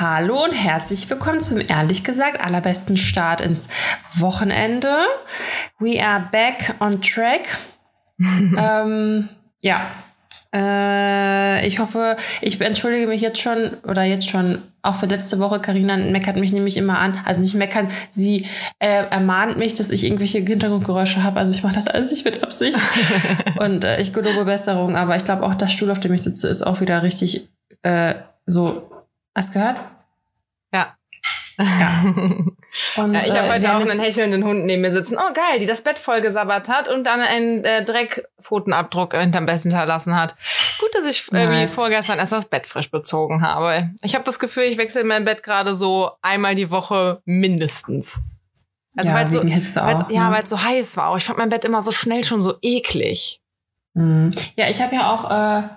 Hallo und herzlich willkommen zum ehrlich gesagt allerbesten Start ins Wochenende. We are back on track. ähm, ja, äh, ich hoffe, ich entschuldige mich jetzt schon oder jetzt schon auch für letzte Woche. Karina meckert mich nämlich immer an. Also nicht meckern, sie äh, ermahnt mich, dass ich irgendwelche Hintergrundgeräusche habe. Also ich mache das alles nicht mit Absicht. und äh, ich gelobe Besserung. Aber ich glaube auch, der Stuhl, auf dem ich sitze, ist auch wieder richtig äh, so. Hast du gehört? Ja. Ja. Und, Ja, ich habe äh, heute auch einen hechelnden Hund neben mir sitzen. Oh geil, die das Bett voll gesabbert hat und dann einen äh, Dreckpfotenabdruck hinterm Bett hinterlassen hat. Gut, dass ich irgendwie Nice. vorgestern erst das Bett frisch bezogen habe. Ich habe das Gefühl, ich wechsle mein Bett gerade so einmal die Woche mindestens. Also ja, weil es so, Hitze weil's, auch. ja, ne? weil es so heiß war. Ich fand mein Bett immer so schnell schon so eklig. Mhm. Ja, ich habe ja auch äh,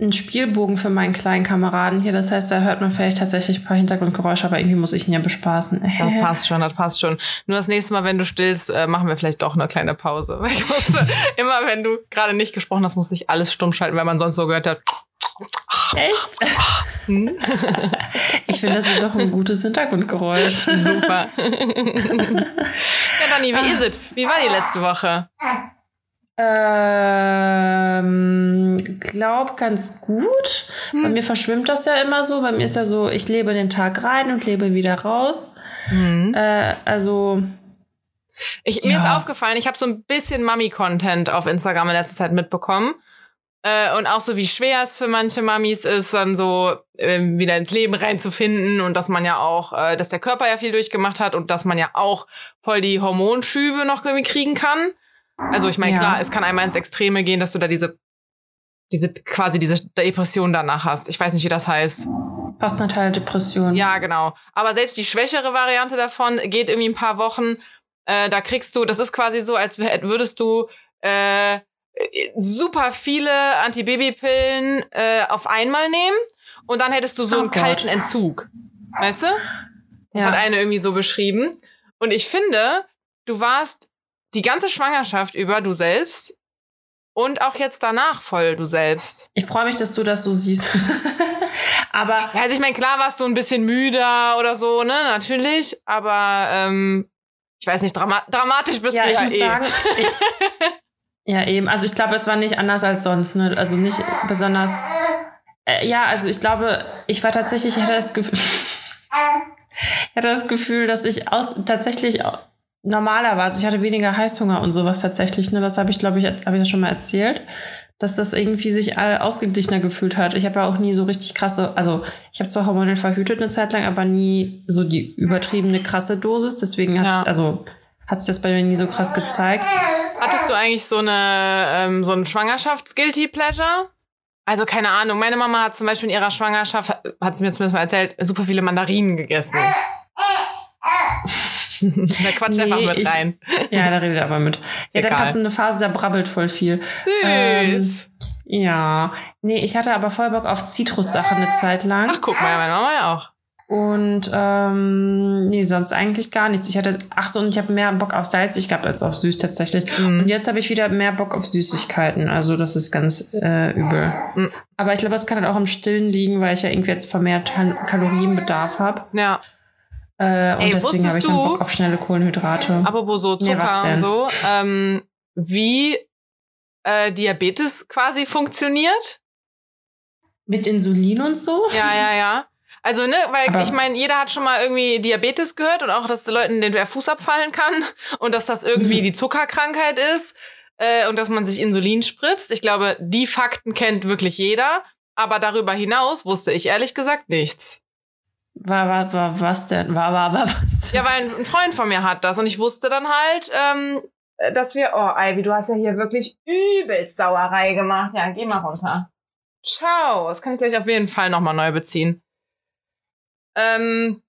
einen Spielbogen für meinen kleinen Kameraden hier. Das heißt, da hört man vielleicht tatsächlich ein paar Hintergrundgeräusche, aber irgendwie muss ich ihn ja bespaßen. Das passt schon, das passt schon. Nur das nächste Mal, wenn du stillst, äh, machen wir vielleicht doch eine kleine Pause. Weil ich musste, immer wenn du gerade nicht gesprochen hast, musste ich alles stumm schalten, weil man sonst so gehört hat. Echt? Hm? Ich finde, das ist doch ein gutes Hintergrundgeräusch. Super. ja, Dani, wie ist es? Wie war die letzte Woche? Ähm, glaub ganz gut. Hm. Bei mir verschwimmt das ja immer so. Bei mir ist ja so, ich lebe den Tag rein und lebe wieder raus. Hm. Äh, also, Ich, mir Ja. ist aufgefallen, ich habe so ein bisschen Mami-Content auf Instagram in letzter Zeit mitbekommen. Äh, und auch so, wie schwer es für manche Mamis ist, dann so ähm, wieder ins Leben reinzufinden und dass man ja auch, äh, dass der Körper ja viel durchgemacht hat und dass man ja auch voll die Hormonschübe noch irgendwie kriegen kann. Also ich meine, Ja. klar, es kann einmal ins Extreme gehen, dass du da diese, diese quasi diese Depression danach hast. Ich weiß nicht, wie das heißt. postnatale Depression. Ja, genau. Aber selbst die schwächere Variante davon geht irgendwie ein paar Wochen. Äh, da kriegst du, das ist quasi so, als würdest du äh, super viele Antibabypillen äh, auf einmal nehmen und dann hättest du so Oh einen Gott. kalten Entzug. Weißt du? Das Ja. hat eine irgendwie so beschrieben. Und ich finde, du warst die ganze Schwangerschaft über du selbst und auch jetzt danach voll du selbst. Ich freue mich, dass du das so siehst. aber Ja, also ich meine, klar warst du ein bisschen müder oder so, ne, natürlich, aber ähm, ich weiß nicht, drama dramatisch bist ja, du ich ja muss eh. sagen, ich, ja eben. Also ich glaube, es war nicht anders als sonst. Ne? Also nicht besonders. Äh, ja, also ich glaube, ich war tatsächlich, ich hatte das Gefühl, ich hatte das Gefühl, dass ich aus, tatsächlich normaler war. Also ich hatte weniger Heißhunger und sowas tatsächlich. Ne? Das habe ich, glaube ich, habe ich ja schon mal erzählt, dass das irgendwie sich all ausgeglichener gefühlt hat. Ich habe ja auch nie so richtig krasse, also ich habe zwar hormonell verhütet eine Zeit lang, aber nie so die übertriebene krasse Dosis. Deswegen hat Ja. also hat sich das bei mir nie so krass gezeigt. Hattest du eigentlich so eine ähm, so ein Schwangerschafts-Guilty Pleasure? Also keine Ahnung, meine Mama hat zum Beispiel in ihrer Schwangerschaft, hat sie mir zumindest mal erzählt, super viele Mandarinen gegessen. da quatscht einfach Nee, mit ich- rein. Ja, da redet er aber mit. ja, dann egal. hat so eine Phase, da brabbelt voll viel. Süß. Ähm, Ja. Nee, ich hatte aber voll Bock auf Zitrussachen eine Zeit lang. Ach, guck mal, meine Mama ja auch. Und ähm, nee, sonst eigentlich gar nichts. Ich hatte, ach so, und ich habe mehr Bock auf salzig gehabt als auf süß tatsächlich. Mhm. Und jetzt habe ich wieder mehr Bock auf Süßigkeiten. Also das ist ganz äh, übel. Mhm. Aber ich glaube, das kann halt auch im Stillen liegen, weil ich ja irgendwie jetzt vermehrt Kalorienbedarf habe. Ja, Äh, und Ey, deswegen habe ich dann wusstest du- Bock auf schnelle Kohlenhydrate. apropos so Nee, was Zucker denn? und so, ähm, wie äh, Diabetes quasi funktioniert. Mit Insulin und so? Ja, ja, ja. Also, ne, weil Aber- ich meine, jeder hat schon mal irgendwie Diabetes gehört und auch, dass den Leuten den der Fuß abfallen kann und dass das irgendwie Mhm. die Zuckerkrankheit ist äh, und dass man sich Insulin spritzt. Ich glaube, die Fakten kennt wirklich jeder. Aber darüber hinaus wusste ich ehrlich gesagt nichts. War, war, war, was denn? War, war, war, was? Ja, weil ein Freund von mir hat das und ich wusste dann halt, ähm, dass wir, oh, Ivy, du hast ja hier wirklich übelst Sauerei gemacht. Ja, geh mal runter. Ciao. Das kann ich gleich auf jeden Fall nochmal neu beziehen. Ähm,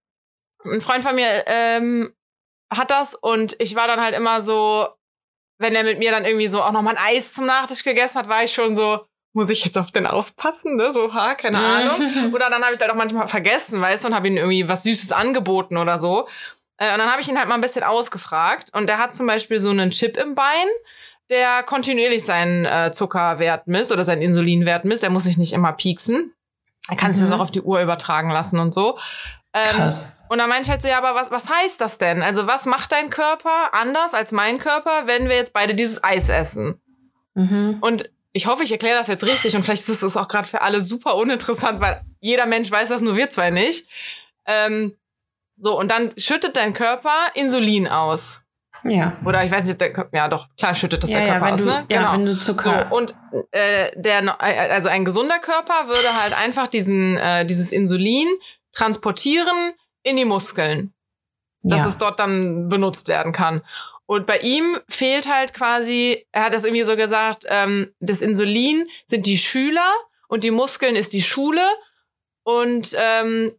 ein Freund von mir ähm, hat das und ich war dann halt immer so, wenn er mit mir dann irgendwie so auch nochmal ein Eis zum Nachtisch gegessen hat, war ich schon so, muss ich jetzt auf den aufpassen, ne? So, ha, keine Ahnung. Oder dann habe ich halt auch manchmal vergessen, weißt du, und habe ihm irgendwie was Süßes angeboten oder so. Äh, und dann habe ich ihn halt mal ein bisschen ausgefragt. Und der hat zum Beispiel so einen Chip im Bein, der kontinuierlich seinen äh, Zuckerwert misst oder seinen Insulinwert misst. Er muss sich nicht immer pieksen. Er kann sich Mhm. das auch auf die Uhr übertragen lassen und so. Ähm, Krass. Und dann meinte ich halt so, ja, aber was, was heißt das denn? Also was macht dein Körper anders als mein Körper, wenn wir jetzt beide dieses Eis essen? Mhm. Und ich hoffe, ich erkläre das jetzt richtig und vielleicht ist das auch gerade für alle super uninteressant, weil jeder Mensch weiß das, nur wir zwei nicht. Ähm, so, und dann schüttet dein Körper Insulin aus. Ja. Oder ich weiß nicht, ob der Körper, ja doch, klar schüttet das Ja, der ja, Körper wenn aus, du, ne? ja, wenn du Zucker. So, und äh, der, äh, also ein gesunder Körper würde halt einfach diesen, äh, dieses Insulin transportieren in die Muskeln, dass ja. es dort dann benutzt werden kann. Und bei ihm fehlt halt quasi, er hat das irgendwie so gesagt, ähm, das Insulin sind die Schüler und die Muskeln ist die Schule. Und ähm,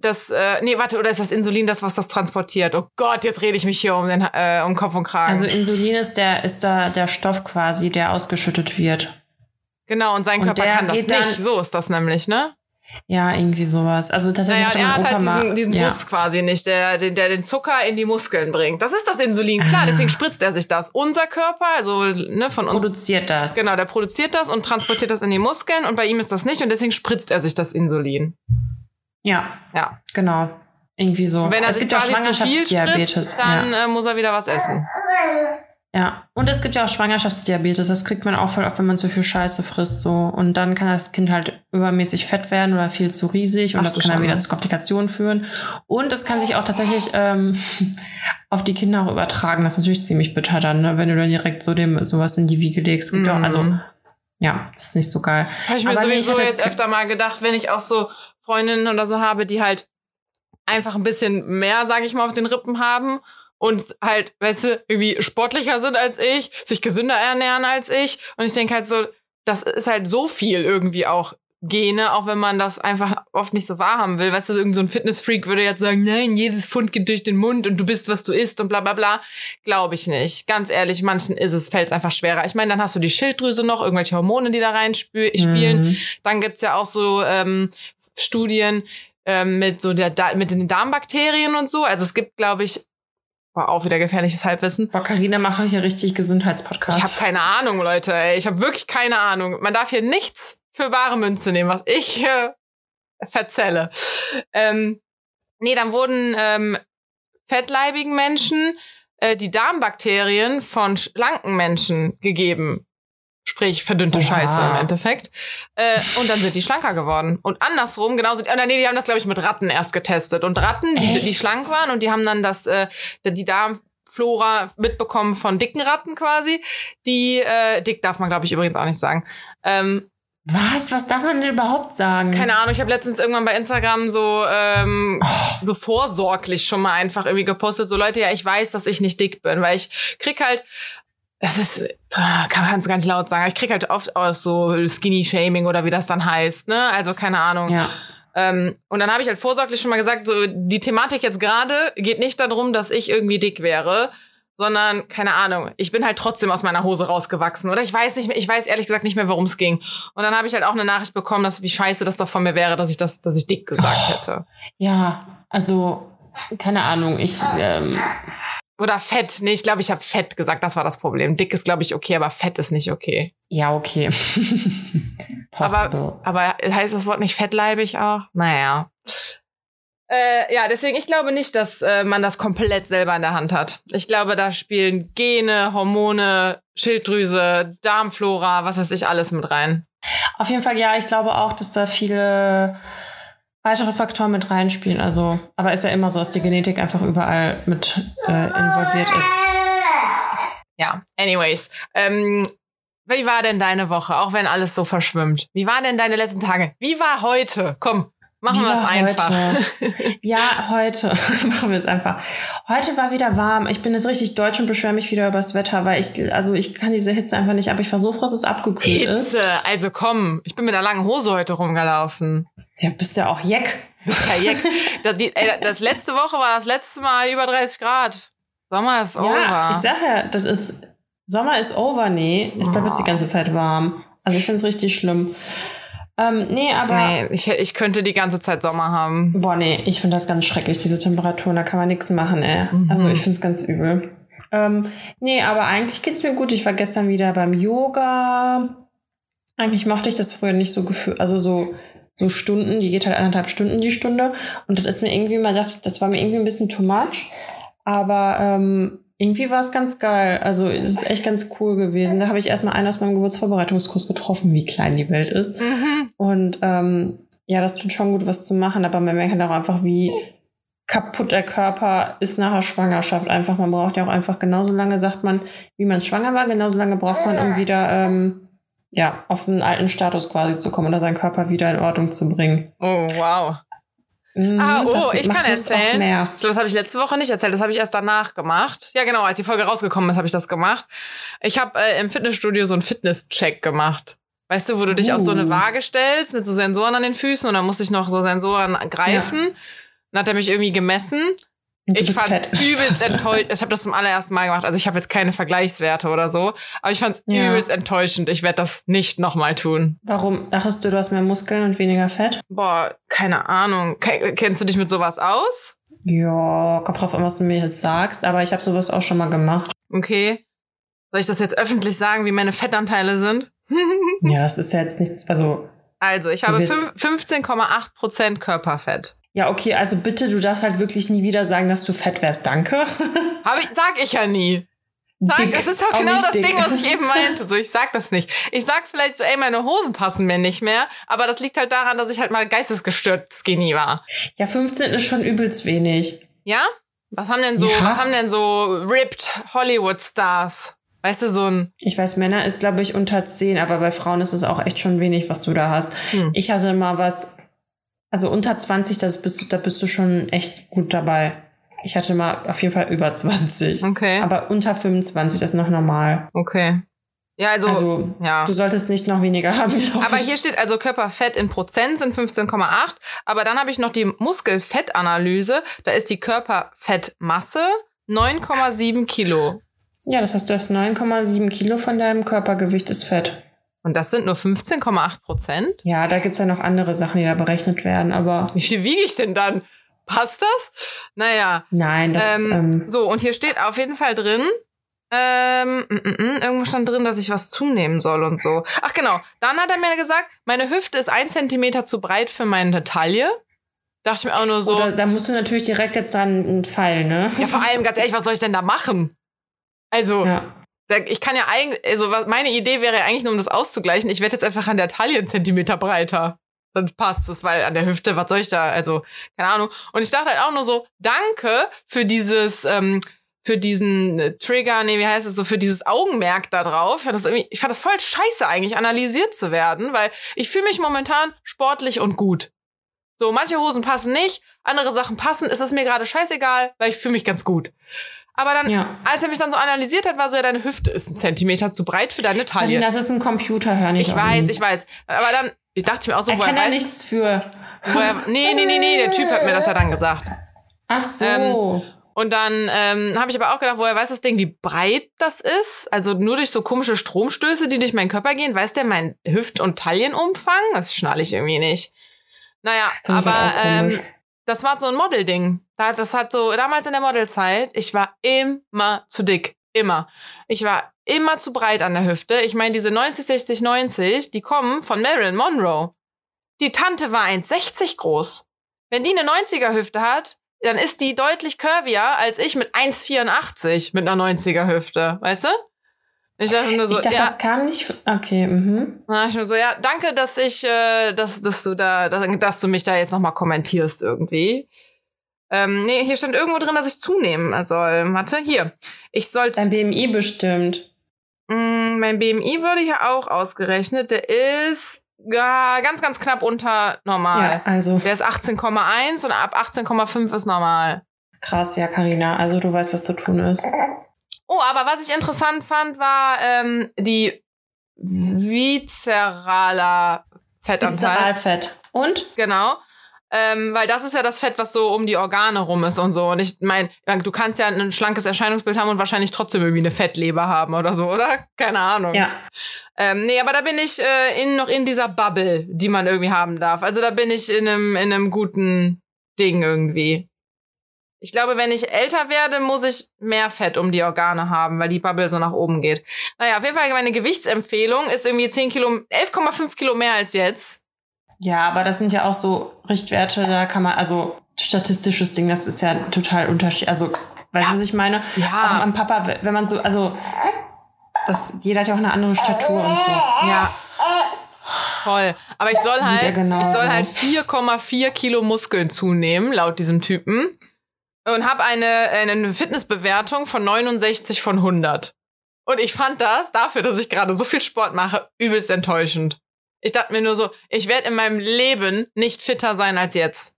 das, äh, nee, warte, oder ist das Insulin das, was das transportiert? Oh Gott, jetzt rede ich mich hier um den äh, um Kopf und Kragen. also Insulin ist der, ist da der Stoff quasi, der ausgeschüttet wird. genau, und sein und Körper kann das nicht. So ist das nämlich, ne? Ja, irgendwie sowas. Also tatsächlich Naja, er hat Opa halt diesen, mal, diesen ja. Bus quasi nicht, der, der, der den Zucker in die Muskeln bringt. Das ist das Insulin, klar, Ah. deswegen spritzt er sich das. Unser Körper, also ne, von uns, produziert das. genau, der produziert das und transportiert das in die Muskeln und bei ihm ist das nicht und deswegen spritzt er sich das Insulin. Ja, Ja. genau. Irgendwie so. Und wenn er es sich gibt quasi zu viel spritzt, dann ja. äh, muss er wieder was essen. Ja. Und es gibt ja auch Schwangerschaftsdiabetes. Das kriegt man auch voll oft, wenn man zu viel Scheiße frisst. so Und dann kann das Kind halt übermäßig fett werden oder viel zu riesig. Und Ach das kann dann wieder zu Komplikationen führen. Und es kann sich auch tatsächlich ähm, auf die Kinder auch übertragen. Das ist natürlich ziemlich bitter dann, ne? wenn du dann direkt so dem sowas in die Wiege legst. Ja auch, also, Mhm. ja, das ist nicht so geil. Habe ich mir Aber sowieso jetzt- öfter mal gedacht, wenn ich auch so Freundinnen oder so habe, die halt einfach ein bisschen mehr, sage ich mal, auf den Rippen haben und halt, weißt du, irgendwie sportlicher sind als ich, sich gesünder ernähren als ich. Und ich denke halt so, das ist halt so viel irgendwie auch Gene, auch wenn man das einfach oft nicht so wahrhaben will. Weißt du, irgend so ein Fitnessfreak würde jetzt sagen, nein, jedes Pfund geht durch den Mund und du bist, was du isst und bla bla bla. Glaube ich nicht. Ganz ehrlich, manchen ist es, fällt es einfach schwerer. Ich meine, dann hast du die Schilddrüse noch, irgendwelche Hormone, die da rein spielen. Mhm. Dann gibt's ja auch so ähm, Studien ähm, mit so der da mit den Darmbakterien und so. Also es gibt, glaube ich, war auch wieder gefährliches Halbwissen. Boah, Carina macht doch hier richtig Gesundheitspodcast. Ich habe keine Ahnung, Leute. Ey. Ich habe wirklich keine Ahnung. Man darf hier nichts für bare Münze nehmen, was ich äh, verzelle. Ähm, nee, dann wurden ähm, fettleibigen Menschen äh, die Darmbakterien von schlanken Menschen gegeben. Sprich, verdünnte Oha. Scheiße im Endeffekt. Äh, und dann sind die schlanker geworden. Und andersrum, genauso, oh, nee, die haben das, glaube ich, mit Ratten erst getestet. Und Ratten, die, die schlank waren und die haben dann das, äh, die Darmflora mitbekommen von dicken Ratten quasi. Die, äh, dick darf man, glaube ich, übrigens auch nicht sagen. Ähm, Was? Was darf man denn überhaupt sagen? keine Ahnung, ich habe letztens irgendwann bei Instagram so ähm, Oh. so vorsorglich schon mal einfach irgendwie gepostet, so Leute, ja, ich weiß, dass ich nicht dick bin, weil ich krieg halt das ist, ah, kann man es gar nicht laut sagen, ich krieg halt oft aus so Skinny-Shaming oder wie das dann heißt, ne? Also keine Ahnung. Ja. Ähm, und dann habe ich halt vorsorglich schon mal gesagt, so die Thematik jetzt gerade geht nicht darum, dass ich irgendwie dick wäre, sondern keine Ahnung, ich bin halt trotzdem aus meiner Hose rausgewachsen oder ich weiß nicht mehr, ich weiß ehrlich gesagt nicht mehr, worum es ging. Und dann habe ich halt auch eine Nachricht bekommen, dass wie scheiße das doch von mir wäre, dass ich das, dass ich dick gesagt Oh. hätte. Ja, also, keine Ahnung, ich, ähm, Oder fett. Nee, ich glaube, ich habe fett gesagt, das war das Problem. Dick ist, glaube ich, okay, aber fett ist nicht okay. ja, okay. Possible. Aber heißt das Wort nicht fettleibig auch? Naja. Äh, ja, deswegen, ich glaube nicht, dass äh, man das komplett selber in der Hand hat. Ich glaube, da spielen Gene, Hormone, Schilddrüse, Darmflora, was weiß ich, alles mit rein. Auf jeden Fall, ja, ich glaube auch, dass da viele weitere Faktoren mit reinspielen. Also, aber ist ja immer so, dass die Genetik einfach überall mit äh, involviert ist. Ja, anyways. Ähm, wie war denn deine Woche, auch wenn alles so verschwimmt? Wie waren denn deine letzten Tage? Wie war heute? Komm, machen wir es einfach. heute? Ja, heute machen wir es einfach. Heute war wieder warm. Ich bin jetzt richtig deutsch und beschwere mich wieder über das Wetter, weil ich, also ich kann diese Hitze einfach nicht, aber ich versuche, dass es abgekühlt ist. Hitze, also komm, ich bin mit einer langen Hose heute rumgelaufen. Ja, bist ja auch Jeck. Ist ja jeck. das, die, ey, das letzte Woche war das letzte Mal über 30 Grad. Sommer ist Ja, over. ich sag ja, das ist, Sommer ist over, nee. Es bleibt jetzt die ganze Zeit warm. Also ich finde es richtig schlimm. Ähm, nee, aber, nee, ich, ich könnte die ganze Zeit Sommer haben. boah, nee, ich finde das ganz schrecklich, diese Temperaturen, da kann man nichts machen, ey. Mhm. Also ich finde es ganz übel. Ähm, nee, aber eigentlich geht's mir gut. Ich war gestern wieder beim Yoga. Eigentlich mochte ich das früher nicht so gefühlt, also so so Stunden, die geht halt anderthalb Stunden die Stunde. Und das ist mir irgendwie mal gedacht, das war mir irgendwie ein bisschen too much. Aber ähm, irgendwie war es ganz geil. Also es ist echt ganz cool gewesen. Da habe ich erstmal einen aus meinem Geburtsvorbereitungskurs getroffen, wie klein die Welt ist. Mhm. Und ähm, ja, das tut schon gut, was zu machen, aber man merkt halt auch einfach, wie kaputt der Körper ist nach der Schwangerschaft. Einfach, man braucht ja auch einfach genauso lange, sagt man, wie man schwanger war, genauso lange braucht man, um wieder ähm, ja, auf den alten Status quasi zu kommen oder seinen Körper wieder in Ordnung zu bringen. Oh, wow. Mhm, Ah, oh, ich kann erzählen. Mehr. Ich glaube, das habe ich letzte Woche nicht erzählt. Das habe ich erst danach gemacht. Ja, genau, als die Folge rausgekommen ist, habe ich das gemacht. Ich habe äh, im Fitnessstudio so einen Fitness-Check gemacht. Weißt du, wo du dich auf so eine Uh. Waage stellst mit so Sensoren an den Füßen und dann musste ich noch so Sensoren greifen. Dann hat er mich irgendwie gemessen. Du ich fand's fett. übelst enttäuschend. Ich habe das zum allerersten Mal gemacht. Also ich habe jetzt keine Vergleichswerte oder so. Aber ich fand's Ja. übelst enttäuschend. Ich werde das nicht nochmal tun. Warum dachtest du, du hast mehr Muskeln und weniger Fett? Boah, keine Ahnung. Ke kennst du dich mit sowas aus? Ja, kommt drauf an, was du mir jetzt sagst, aber ich habe sowas auch schon mal gemacht. Okay. Soll ich das jetzt öffentlich sagen, wie meine Fettanteile sind? Ja, das ist ja jetzt nichts, also Also, ich habe wirst- fünf- 15,8 Prozent Körperfett. Ja, okay, also bitte, du darfst halt wirklich nie wieder sagen, dass du fett wärst. Danke. Hab ich, sag ich ja nie. Sag, Dick, das ist doch genau das dick. Ding, was ich eben meinte. So, ich sag das nicht. Ich sag vielleicht so, ey, meine Hosen passen mir nicht mehr. Aber das liegt halt daran, dass ich halt mal geistesgestört skinny war. Ja, 15 ist schon übelst wenig. Ja? Was haben denn so, Ja. was haben denn so ripped Hollywood-Stars? Weißt du, so ein, Ich weiß, Männer ist, glaube ich, unter 10, aber bei Frauen ist es auch echt schon wenig, was du da hast. Hm. Ich hatte mal was, also unter 20, das bist, du- da bist du schon echt gut dabei. Ich hatte mal auf jeden Fall über 20. okay, Aber unter 25, das ist noch normal. okay. Ja, also, Also, ja. du solltest nicht noch weniger haben, Aber ich. hier steht also Körperfett in Prozent sind 15,8. Aber dann habe ich noch die Muskelfettanalyse. Da ist die Körperfettmasse 9,7 Kilo. Ja, das heißt, du hast 9,7 Kilo von deinem Körpergewicht ist Fett. Und das sind nur 15,8 Prozent? Ja, da gibt's ja noch andere Sachen, die da berechnet werden, aber Wie viel wiege ich denn dann? Passt das? Naja. nein, das Ähm, ist, ähm, So, und hier steht auf jeden Fall drin, ähm, mm, mm, mm, irgendwo stand drin, dass ich was zunehmen soll und so. Ach genau, dann hat er mir gesagt, meine Hüfte ist ein Zentimeter zu breit für meine Taille. Dachte ich mir auch nur so, Oder, da musst du natürlich direkt jetzt dann einen Pfeil, ne? ja vor allem, ganz ehrlich, was soll ich denn da machen? Also, Ja. Ich kann ja eigentlich, also meine Idee wäre ja eigentlich nur, um das auszugleichen, ich werde jetzt einfach an der Taille einen Zentimeter breiter. Dann passt es, weil an der Hüfte, was soll ich da, also, keine Ahnung. Und ich dachte halt auch nur so, danke für dieses, ähm, für diesen äh, Trigger, nee, wie heißt es so, für dieses Augenmerk da drauf. Ich fand das, irgendwie, ich fand das voll scheiße eigentlich, analysiert zu werden, weil ich fühle mich momentan sportlich und gut. So, manche Hosen passen nicht, andere Sachen passen, ist es mir gerade scheißegal, weil ich fühle mich ganz gut. Aber dann, Ja. als er mich dann so analysiert hat, war so, ja, deine Hüfte ist ein Zentimeter zu breit für deine Taille. Das ist ein Computer, hör nicht Ich weiß, ich weiß. Aber dann, ich dachte mir auch so, Er woher kann da weiß, nichts für. woher, nee, nee, nee, nee, der Typ hat mir das ja dann gesagt. Ach so. Ähm, Und dann ähm, habe ich aber auch gedacht, woher weiß das Ding, wie breit das ist? Also nur durch so komische Stromstöße, die durch meinen Körper gehen, weiß der mein Hüft- und Taillenumfang? Das schnalle ich irgendwie nicht. Naja, aber ähm. Das war so ein Modelding. Da- Das hat so, damals in der Modelzeit, ich war immer zu dick. Immer. Ich war immer zu breit an der Hüfte. Ich meine, diese 90, 60, 90, die kommen von Marilyn Monroe. Die Tante war 1,60 groß. Wenn die eine 90er Hüfte hat, dann ist die deutlich curvier als ich mit 1,84 mit einer 90er Hüfte. Weißt du? Ich dachte nur so, ich dachte, ja, das kam nicht. Okay, mhm. na, ich nur so, ja, danke, dass ich, äh, dass, dass du da, dass, dass du mich da jetzt nochmal kommentierst irgendwie. Ähm, nee, hier stand irgendwo drin, dass ich zunehmen soll. Warte, hier. Ich soll, Dein BMI bestimmt. Mm, mein BMI wurde hier auch ausgerechnet. Der ist ja, ganz, ganz knapp unter normal. Ja, also Der ist 18,1 und ab 18,5 ist normal. krass, ja, Karina. Also du weißt, was zu tun ist. Oh, aber was ich interessant fand, war ähm, die viszeraler Fettanteil. Viszeralfett. Und? Genau. Ähm, weil das ist ja das Fett, was so um die Organe rum ist und so. Und ich meine, du kannst ja ein schlankes Erscheinungsbild haben und wahrscheinlich trotzdem irgendwie eine Fettleber haben oder so, oder? Keine Ahnung. Ja. Ähm, nee, aber da bin ich äh, in, noch in dieser Bubble, die man irgendwie haben darf. Also da bin ich in einem, in einem guten Ding irgendwie. Ich glaube, wenn ich älter werde, muss ich mehr Fett um die Organe haben, weil die Bubble so nach oben geht. Naja, auf jeden Fall meine Gewichtsempfehlung ist irgendwie 10 Kilo, 11,5 Kilo mehr als jetzt. Ja, aber das sind ja auch so Richtwerte, da kann man, also statistisches Ding, das ist ja total unterschiedlich. Also, weißt du, was ich meine? Ja. Auch am Papa, wenn man so, also, das, jeder hat ja auch eine andere Statur und so. Ja. Voll. Aber ich soll Sieht halt, genauso. ich soll halt 4,4 Kilo Muskeln zunehmen, laut diesem Typen. Und habe eine, eine Fitnessbewertung von 69 von 100. Und ich fand das, dafür, dass ich gerade so viel Sport mache, übelst enttäuschend. Ich dachte mir nur so, ich werde in meinem Leben nicht fitter sein als jetzt.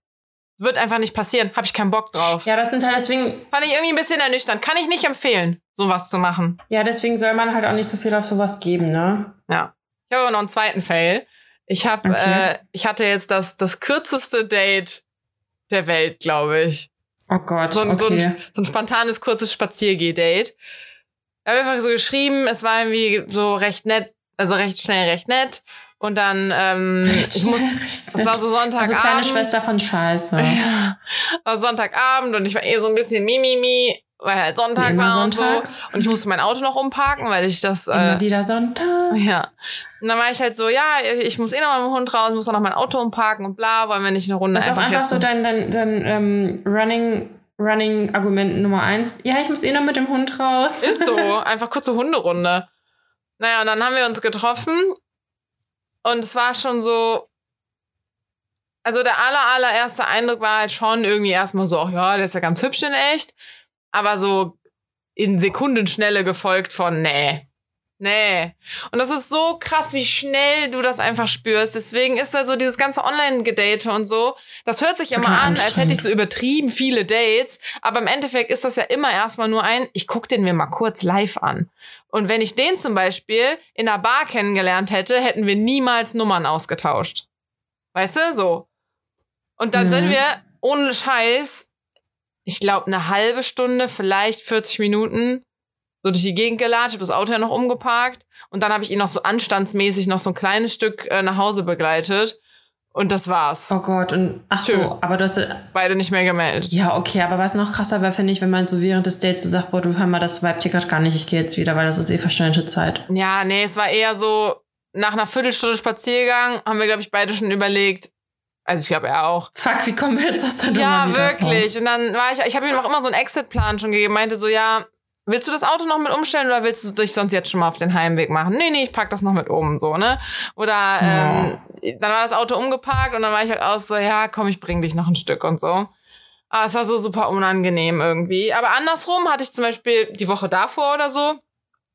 Wird einfach nicht passieren. Habe ich keinen Bock drauf. Ja, das sind halt deswegen, Fand ich irgendwie ein bisschen ernüchternd. Kann ich nicht empfehlen, sowas zu machen. ja, deswegen soll man halt auch nicht so viel auf sowas geben, ne? Ja. Ich habe aber noch einen zweiten Fail. Ich habe, Okay. äh, ich hatte jetzt das, das kürzeste Date der Welt, glaube ich. Oh Gott, So ein, so, okay. ein, so ein spontanes, kurzes Spaziergeh-Date. Ich habe einfach so geschrieben, es war irgendwie so recht nett, also recht schnell, recht nett. Und dann, ähm, ich muss, das war so Sonntagabend. Also kleine Schwester von Scheiße. Ja. War Sonntagabend und ich war eh so ein bisschen Mimimi, weil halt Sonntag immer war und sonntags. so. Und ich musste mein Auto noch umparken, weil ich das. Immer Äh, wieder Sonntag. ja. Und dann war ich halt so, ja, ich muss eh noch mit dem Hund raus, muss auch noch mein Auto umparken und bla, wollen wir nicht eine Runde Das ist auch einfach so dein, dein, dein ähm, Running, Running Argument Nummer eins. Ja, ich muss eh noch mit dem Hund raus. Ist so, einfach kurze Hunderunde. Naja, und dann haben wir uns getroffen und es war schon so. Also der aller, allererste Eindruck war halt schon irgendwie erstmal so, ach ja, der ist ja ganz hübsch in echt. Aber so in Sekundenschnelle gefolgt von, nee. Nee. Und das ist so krass, wie schnell du das einfach spürst. Deswegen ist also dieses ganze Online-Gedate und so, das hört sich immer an, als hätte ich so übertrieben viele Dates. Aber im Endeffekt ist das ja immer erstmal nur ein, ich guck den mir mal kurz live an. Und wenn ich den zum Beispiel in einer Bar kennengelernt hätte, hätten wir niemals Nummern ausgetauscht. Weißt du, so. Und dann Mhm. sind wir ohne Scheiß, ich glaube, eine halbe Stunde, vielleicht 40 Minuten so durch die Gegend gelatscht, hab das Auto ja noch umgeparkt und dann habe ich ihn noch so anstandsmäßig noch so ein kleines Stück äh, nach Hause begleitet und das war's. Oh Gott, und ach so, Tschö. aber du hast. Beide nicht mehr gemeldet. Ja, okay, aber was noch krasser wäre, finde ich, wenn man so während des Dates so sagt, boah, du hör mal, das Vibe hier grad gar nicht, ich gehe jetzt wieder, weil das ist eh verschwendete Zeit. Ja, nee, es war eher so, nach einer Viertelstunde Spaziergang haben wir, glaube ich, beide schon überlegt, also ich glaube, er auch. Fuck, wie kommen wir jetzt aus der Nummer Ja, wirklich. raus? Und dann war ich, ich habe ihm auch immer so einen Exit-Plan schon gegeben, meinte so, ja, willst du das Auto noch mit umstellen oder willst du dich sonst jetzt schon mal auf den Heimweg machen? Nee, nee, ich pack das noch mit um, so, ne? Oder ähm, dann war das Auto umgeparkt und dann war ich halt aus so, ja, komm, ich bring dich noch ein Stück und so. Aber es war so super unangenehm irgendwie. Aber andersrum hatte ich zum Beispiel die Woche davor oder so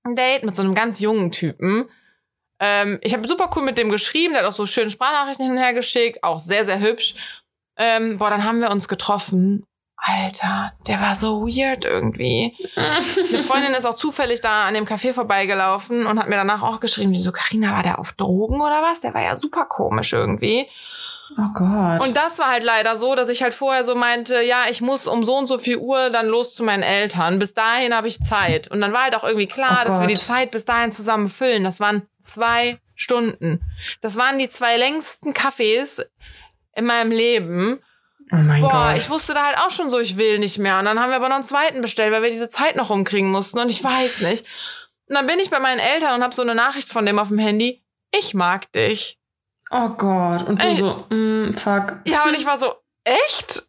ein Date mit so einem ganz jungen Typen. Ähm, ich habe super cool mit dem geschrieben, der hat auch so schöne Sprachnachrichten hin und her geschickt, auch sehr, sehr hübsch. Ähm, boah, dann haben wir uns getroffen. Alter, der war so weird irgendwie. Eine Freundin ist auch zufällig da an dem Café vorbeigelaufen und hat mir danach auch geschrieben, die so, Carina, war der auf Drogen oder was? Der war ja super komisch irgendwie. Oh Gott. Und das war halt leider so, dass ich halt vorher so meinte, ja, ich muss um so und so viel Uhr dann los zu meinen Eltern. Bis dahin habe ich Zeit. Und dann war halt auch irgendwie klar, Oh dass wir die. Zeit bis dahin zusammen füllen. Das waren zwei Stunden. Das waren die zwei längsten Kaffees in meinem Leben. oh mein Boah, Gott. ich wusste da halt auch schon so, ich will nicht mehr. Und dann haben wir aber noch einen zweiten bestellt, weil wir diese Zeit noch rumkriegen mussten. Und ich weiß nicht. Und dann bin ich bei meinen Eltern und habe so eine Nachricht von dem auf dem Handy. Ich mag dich. Oh Gott. Und du Ey. so, mm, fuck. Ja, und ich war so, echt?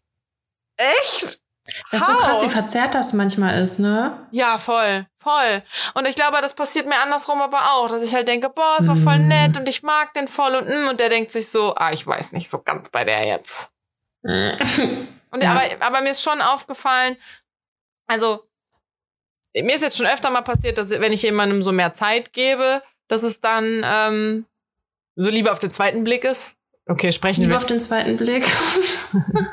Echt? Das ist so krass, wie verzerrt das manchmal ist, ne? Ja, voll, voll. Und ich glaube, das passiert mir andersrum aber auch, dass ich halt denke, boah, es war voll Mm. nett und ich mag den voll und mm, und der denkt sich so, ah, ich weiß nicht so ganz bei der jetzt. Und Ja. aber, aber mir ist schon aufgefallen, also mir ist jetzt schon öfter mal passiert, dass wenn ich jemandem so mehr Zeit gebe, dass es dann ähm, so lieber auf den zweiten Blick ist. Okay, sprechen Lieber wir. auf den zweiten Blick.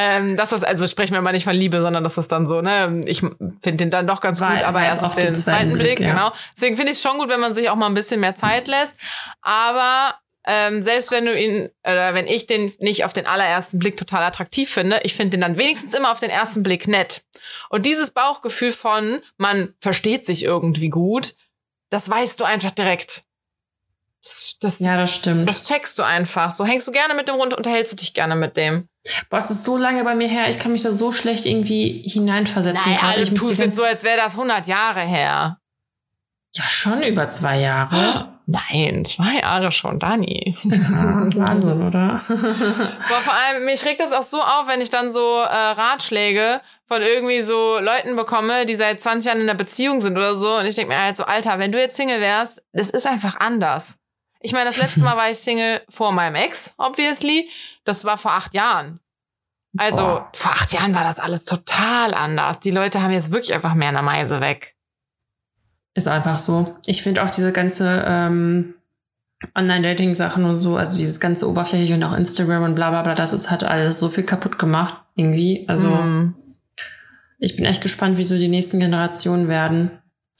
Ähm, das, also sprechen wir mal nicht von Liebe, sondern dass das dann so, ne, ich finde den dann doch ganz Vibe- gut, aber Vibe erst auf den, zweiten Blick, ja. genau. Deswegen finde ich es schon gut, wenn man sich auch mal ein bisschen mehr Zeit lässt. Aber ähm, selbst wenn du ihn, oder wenn ich den nicht auf den allerersten Blick total attraktiv finde, ich finde den dann wenigstens immer auf den ersten Blick nett. Und dieses Bauchgefühl von, man versteht sich irgendwie gut, das weißt du einfach direkt. Das, das, Ja, das stimmt. das checkst du einfach. So hängst du gerne mit dem rund, unterhältst du dich gerne mit dem. Boah, es ist so lange bei mir her, ich kann mich da so schlecht irgendwie hineinversetzen. Naja, ich du tust jetzt so, als wäre das 100 Jahre her. Ja, schon über zwei Jahre. Nein, zwei Jahre schon, Dani. Ja, Wahnsinn, oder? Boah, vor allem, mich regt das auch so auf, wenn ich dann so äh, Ratschläge von irgendwie so Leuten bekomme, die seit 20 Jahren in einer Beziehung sind oder so. Und ich denke mir halt so, Alter, wenn du jetzt Single wärst, es ist einfach anders. Ich meine, das letzte Mal war ich Single vor meinem Ex, obviously. Das war vor acht Jahren. Also, Boah. vor acht Jahren war das alles total anders. Die Leute haben jetzt wirklich einfach mehr eine Meise weg. Ist einfach so. Ich finde auch diese ganze ähm, Online-Dating-Sachen und so, also dieses ganze Oberflächliche und auch Instagram und bla bla bla, das ist, hat alles so viel kaputt gemacht, irgendwie. Also Mm. ich bin echt gespannt, wie so die nächsten Generationen werden.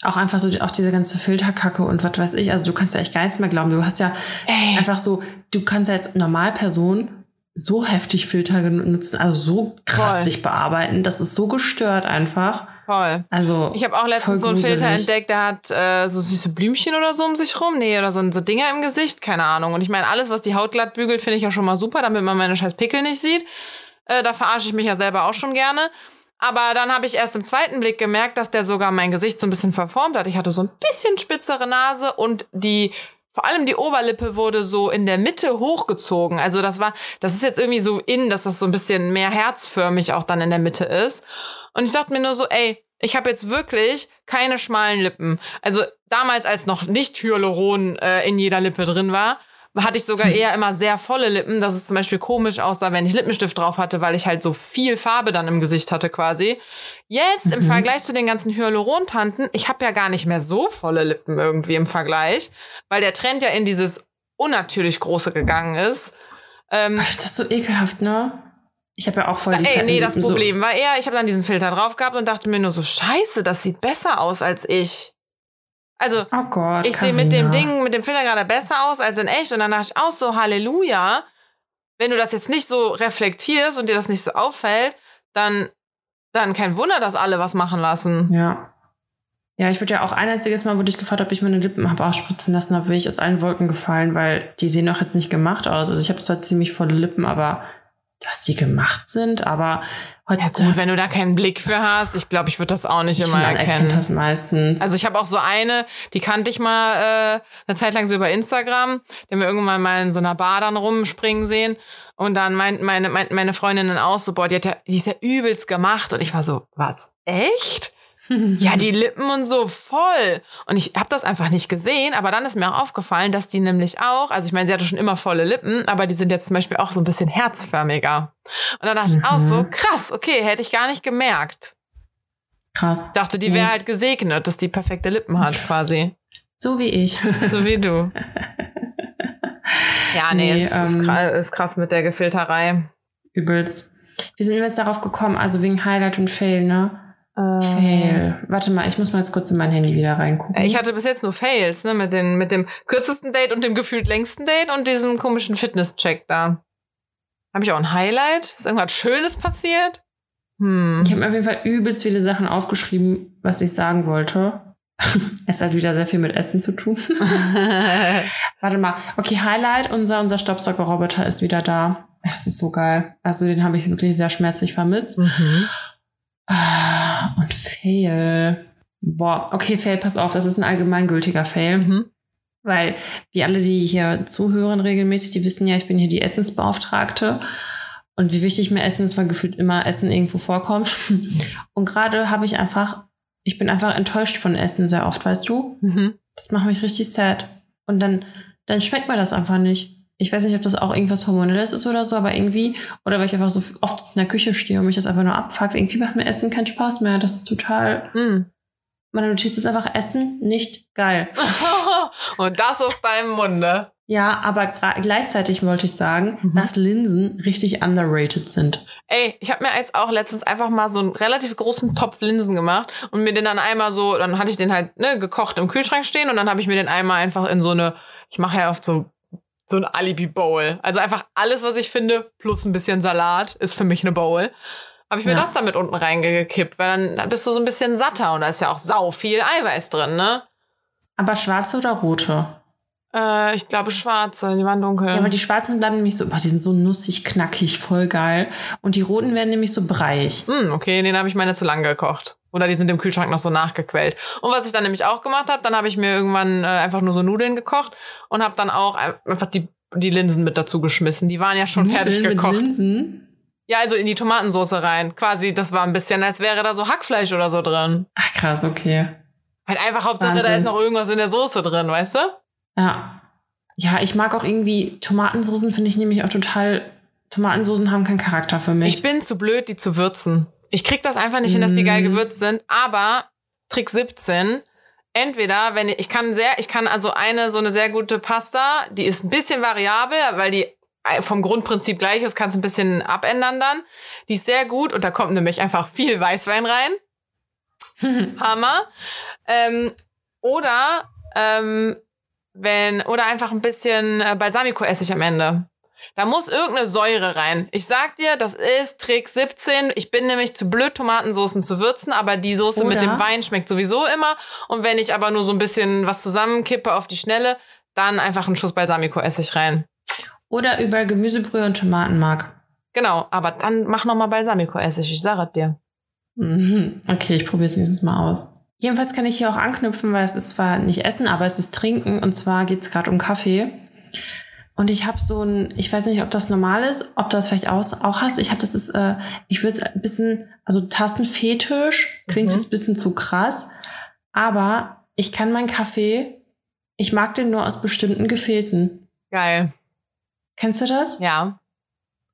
Auch einfach so, auch diese ganze Filterkacke und was weiß ich. Also du kannst ja echt gar nichts mehr glauben. Du hast ja Ey. einfach so, du kannst ja als Normalperson so heftig Filter nutzen, also so krass Voll. dich bearbeiten. Das ist so gestört einfach. Voll. Also Ich habe auch letztens so einen gruselig. Filter entdeckt, der hat äh, so süße Blümchen oder so um sich rum. Nee, oder so, so Dinger im Gesicht, keine Ahnung. Und ich meine, alles, was die Haut glatt bügelt, finde ich ja schon mal super, damit man meine scheiß Pickel nicht sieht. Äh, da verarsche ich mich ja selber auch schon gerne. Aber dann habe ich erst im zweiten Blick gemerkt, dass der sogar mein Gesicht so ein bisschen verformt hat. Ich hatte so ein bisschen spitzere Nase und die vor allem die Oberlippe wurde so in der Mitte hochgezogen. Also das war, das ist jetzt irgendwie so in, dass das so ein bisschen mehr herzförmig auch dann in der Mitte ist. Und ich dachte mir nur so, ey, ich habe jetzt wirklich keine schmalen Lippen. Also damals, als noch nicht Hyaluron äh, in jeder Lippe drin war, hatte ich sogar eher immer sehr volle Lippen, dass es zum Beispiel komisch aussah, wenn ich Lippenstift drauf hatte, weil ich halt so viel Farbe dann im Gesicht hatte quasi. Jetzt im Mhm. Vergleich zu den ganzen Hyaluron-Tanten, ich habe ja gar nicht mehr so volle Lippen irgendwie im Vergleich, weil der Trend ja in dieses unnatürlich große gegangen ist. Ähm, Das ist so ekelhaft, ne? Ich habe ja auch voll die Ey, nee, das Lippen, so- Problem war eher, ich habe dann diesen Filter drauf gehabt und dachte mir nur so, scheiße, das sieht besser aus als ich. Also, Oh Gott. ich sehe mit dem. Ding, mit dem Filter gerade besser aus als in echt. Und dann dachte ich auch so, Halleluja. Wenn du das jetzt nicht so reflektierst und dir das nicht so auffällt, dann, dann kein Wunder, dass alle was machen lassen. Ja. Ja, ich wurde ja auch ein einziges Mal wurde ich gefragt, ob ich meine Lippen habe ausspritzen lassen. Da bin ich aus allen Wolken gefallen, weil die sehen doch jetzt nicht gemacht aus. Also ich habe zwar ziemlich volle Lippen, aber dass die gemacht sind, aber Ja heutzutage gut, wenn du da keinen Blick für hast, ich glaube, ich würde das auch nicht ich immer finde, man erkennt erkennen. das meistens. Also ich habe auch so eine, die kannte ich mal äh, eine Zeit lang so über Instagram, die haben wir irgendwann mal in so einer Bar dann rumspringen sehen. Und dann meinten meine, meinten meine Freundinnen auch so, boah, die, hat ja, die ist ja übelst gemacht. Und ich war so, was, echt? Ja, die Lippen und so voll. Und ich habe das einfach nicht gesehen, aber dann ist mir auch aufgefallen, dass die nämlich auch, also ich meine, sie hatte schon immer volle Lippen, aber die sind jetzt zum Beispiel auch so ein bisschen herzförmiger. Und dann dachte ich auch Mhm. so, krass, okay, hätte ich gar nicht gemerkt. Krass. Ich dachte, die Nee. wäre halt gesegnet, dass die perfekte Lippen hat quasi. So wie ich. So wie du. Ja, nee, Nee, es ähm, ist, krass, ist krass mit der Gefilterei. Übelst. Wie sind wir jetzt darauf gekommen? Also wegen Highlight und Fail, ne? Äh, Fail. Warte mal, ich muss mal jetzt kurz in mein Handy wieder reingucken. Ich hatte bis jetzt nur Fails, ne, mit, den, mit dem kürzesten Date und dem gefühlt längsten Date und diesem komischen Fitness-Check da. Habe ich auch ein Highlight? Ist irgendwas Schönes passiert? Hm. Ich habe mir auf jeden Fall übelst viele Sachen aufgeschrieben, was ich sagen wollte. es hat wieder sehr viel mit Essen zu tun. Warte mal. Okay, Highlight, unser, unser Staubsaugerroboter ist wieder da. Das ist so geil. Also den habe ich wirklich sehr schmerzlich vermisst. mhm. Ah, Und Fail. Boah, okay, Fail, pass auf, das ist ein allgemeingültiger Fail. Mhm. Weil wir alle, die hier zuhören regelmäßig, die wissen ja, ich bin hier die Essensbeauftragte. Und wie wichtig mir Essen ist, weil gefühlt immer Essen irgendwo vorkommt. Und gerade habe ich einfach, ich bin einfach enttäuscht von Essen sehr oft, weißt du? Mhm. Das macht mich richtig sad. Und dann, dann schmeckt mir das einfach nicht. Ich weiß nicht, ob das auch irgendwas Hormonelles ist oder so, aber irgendwie, oder weil ich einfach so oft in der Küche stehe und mich das einfach nur abfuckt. Irgendwie macht mir Essen keinen Spaß mehr. Das ist total, Mhm. meine Notiz ist einfach Essen nicht geil. und das aus deinem Munde. Ja, aber gleichzeitig wollte ich sagen, Mhm. dass Linsen richtig underrated sind. Ey, ich habe mir jetzt auch letztens einfach mal so einen relativ großen Topf Linsen gemacht und mir den dann einmal so, dann hatte ich den halt ne, gekocht im Kühlschrank stehen und dann habe ich mir den einmal einfach in so eine, ich mache ja oft so so ein Alibi-Bowl. Also einfach alles, was ich finde, plus ein bisschen Salat, ist für mich eine Bowl. Habe ich mir Ja. das damit unten reingekippt, weil dann bist du so ein bisschen satter und da ist ja auch sau viel Eiweiß drin, ne? Aber schwarze oder rote? Äh, ich glaube schwarze, die waren dunkel. Ja, aber die schwarzen bleiben nämlich so, boah, die sind so nussig, knackig, voll geil. Und die roten werden nämlich so breich. Hm, okay, den habe ich meine zu lang gekocht. Oder die sind im Kühlschrank noch so nachgequellt. Und was ich dann nämlich auch gemacht habe, dann habe ich mir irgendwann äh, einfach nur so Nudeln gekocht und habe dann auch einfach die, die Linsen mit dazu geschmissen. Die waren ja schon Nudeln fertig gekocht. Mit Linsen? Ja, also in die Tomatensauce rein. Quasi, das war ein bisschen, als wäre da so Hackfleisch oder so drin. Ach krass, okay. Halt einfach Hauptsache, da Wahnsinn. ist noch irgendwas in der Soße drin, weißt du? Ja. Ja, ich mag auch irgendwie Tomatensoßen, finde ich nämlich auch total. Tomatensoßen haben keinen Charakter für mich. Ich bin zu blöd, die zu würzen. Ich krieg das einfach nicht hin, dass die geil Mm. gewürzt sind. Aber Trick 17, entweder, wenn ich, ich kann sehr, ich kann also eine so eine sehr gute Pasta, die ist ein bisschen variabel, weil die vom Grundprinzip gleich ist, kannst du ein bisschen abändern dann. Die ist sehr gut und da kommt nämlich einfach viel Weißwein rein. Hammer. Ähm, oder ähm, wenn oder einfach ein bisschen äh, Balsamico-Essig am Ende. Da muss irgendeine Säure rein. Ich sag dir, das ist Trick 17. Ich bin nämlich zu blöd, Tomatensoßen zu würzen, aber die Soße mit Oder- dem Wein schmeckt sowieso immer. Und wenn ich aber nur so ein bisschen was zusammenkippe auf die Schnelle, dann einfach einen Schuss Balsamico-Essig rein. Oder über Gemüsebrühe und Tomatenmark. Genau, aber dann mach noch mal Balsamico-Essig, ich sag es dir. Mhm. Okay, ich probiere es nächstes Mal aus. Jedenfalls kann ich hier auch anknüpfen, weil es ist zwar nicht Essen, aber es ist Trinken. Und zwar geht es gerade um Kaffee. Und ich habe so ein, ich weiß nicht, ob das normal ist, ob du das vielleicht aus, auch hast. Ich habe das ist, äh, ich würde es ein bisschen, also Tassenfetisch klingt Mhm. jetzt ein bisschen zu krass, aber ich kann meinen Kaffee, ich mag den nur aus bestimmten Gefäßen. Geil. Kennst du das? Ja.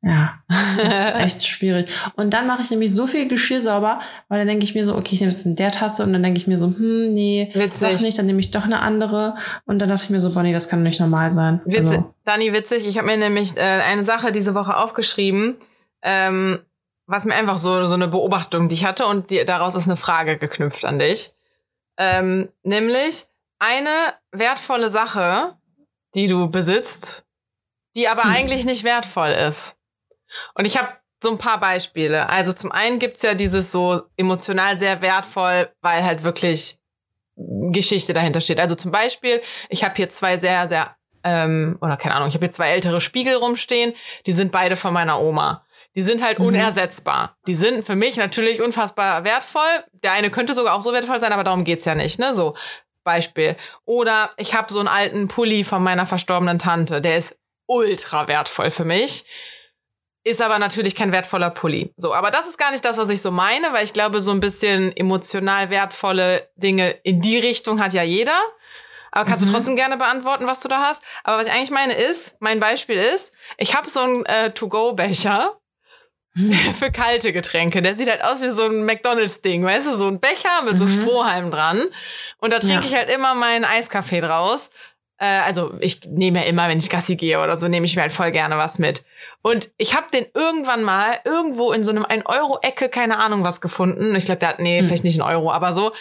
Ja, das ist echt schwierig. Und dann mache ich nämlich so viel Geschirr sauber, weil dann denke ich mir so, okay, ich nehme das in der Tasse und dann denke ich mir so, hm, nee, Witzig. doch nicht, dann nehme ich doch eine andere. Und dann dachte ich mir so, boah, nee, das kann nicht normal sein. Witzig, Also, Dani, witzig. Ich habe mir nämlich äh, eine Sache diese Woche aufgeschrieben, ähm, was mir einfach so, so eine Beobachtung, die ich hatte und die, daraus ist eine Frage geknüpft an dich. Ähm, nämlich eine wertvolle Sache, die du besitzt, die aber Hm. eigentlich nicht wertvoll ist. Und ich habe so ein paar Beispiele. Also zum einen gibt's ja dieses so emotional sehr wertvoll, weil halt wirklich Geschichte dahinter steht. Also zum Beispiel, ich habe hier zwei sehr, sehr, ähm, oder keine Ahnung, ich habe hier zwei ältere Spiegel rumstehen, die sind beide von meiner Oma. Die sind halt Mhm. unersetzbar. Die sind für mich natürlich unfassbar wertvoll. Der eine könnte sogar auch so wertvoll sein, aber darum geht's ja nicht, ne? So, Beispiel. Oder ich habe so einen alten Pulli von meiner verstorbenen Tante, der ist ultra wertvoll für mich. Ist aber natürlich kein wertvoller Pulli. So, aber das ist gar nicht das, was ich so meine, weil ich glaube, so ein bisschen emotional wertvolle Dinge in die Richtung hat ja jeder. Aber kannst Mhm. du trotzdem gerne beantworten, was du da hast. Aber was ich eigentlich meine ist, mein Beispiel ist, ich habe so einen äh, To-Go-Becher für kalte Getränke. Der sieht halt aus wie so ein McDonalds-Ding, weißt du, so ein Becher mit so Mhm. Strohhalm dran. Und da trinke Ja. ich halt immer meinen Eiskaffee draus. Äh, also ich nehme ja immer, wenn ich Gassi gehe oder so, nehme ich mir halt voll gerne was mit. Und ich habe den irgendwann mal irgendwo in so einem 1-Euro-Ecke, keine Ahnung was gefunden. Ich glaube, der hat, nee, Hm. vielleicht nicht einen Euro, aber so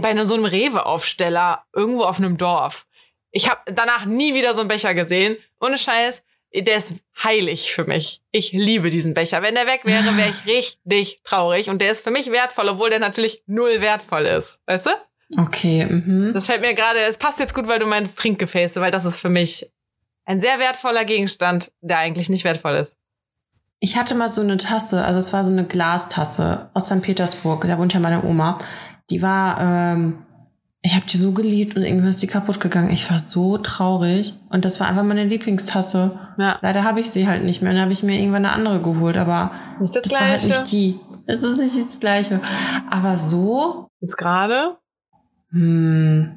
bei so einem Rewe-Aufsteller irgendwo auf einem Dorf. Ich habe danach nie wieder so einen Becher gesehen. Ohne Scheiß, der ist heilig für mich. Ich liebe diesen Becher. Wenn der weg wäre, wäre ich richtig traurig. Und der ist für mich wertvoll, obwohl der natürlich null wertvoll ist. Weißt du? okay, mhm. Das fällt mir gerade, es passt jetzt gut, weil du meinst Trinkgefäße, weil das ist für mich ein sehr wertvoller Gegenstand, der eigentlich nicht wertvoll ist. Ich hatte mal so eine Tasse, also es war so eine Glastasse aus St. Petersburg, da wohnt ja meine Oma. Die war, ähm, ich habe die so geliebt und irgendwann ist die kaputt gegangen. Ich war so traurig und das war einfach meine Lieblingstasse. Ja. Leider habe ich sie halt nicht mehr. Dann habe ich mir irgendwann eine andere geholt, aber Nicht das, das war halt nicht die. Es ist nicht das Gleiche. Aber so, Jetzt gerade? hm,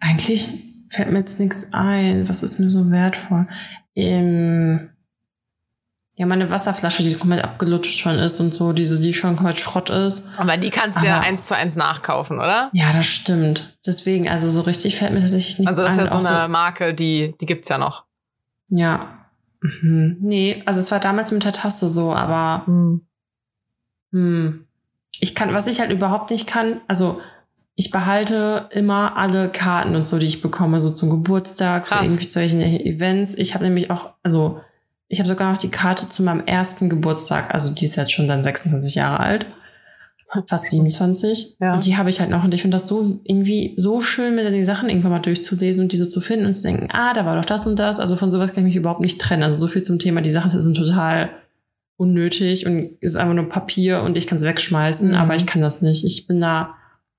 eigentlich fällt mir jetzt nichts ein. Was ist mir so wertvoll? Ähm, ja, meine Wasserflasche, die komplett abgelutscht schon ist und so, diese, die schon komplett Schrott ist. Aber die kannst du ja eins zu eins nachkaufen, oder? Ja, das stimmt. Deswegen, also so richtig fällt mir tatsächlich nichts Also das ein. ist ja so eine Marke, die, die gibt's ja noch. ja. Mhm. Nee, also es war damals mit der Tasse so, aber Hm. Ich kann, was ich halt überhaupt nicht kann, also ich behalte immer alle Karten und so, die ich bekomme, so zum Geburtstag, für Krass. irgendwie solche Events. Ich habe nämlich auch, also ich habe sogar noch die Karte zu meinem ersten Geburtstag, also die ist jetzt schon dann 26 Jahre alt, fast 27. Ja. Und die habe ich halt noch und ich finde das so irgendwie so schön, mir dann die Sachen irgendwann mal durchzulesen und diese zu finden und zu denken, ah, da war doch das und das. Also von sowas kann ich mich überhaupt nicht trennen. Also so viel zum Thema, die Sachen sind total unnötig und ist einfach nur Papier und ich kann es wegschmeißen, Mhm. aber ich kann das nicht. Ich bin da,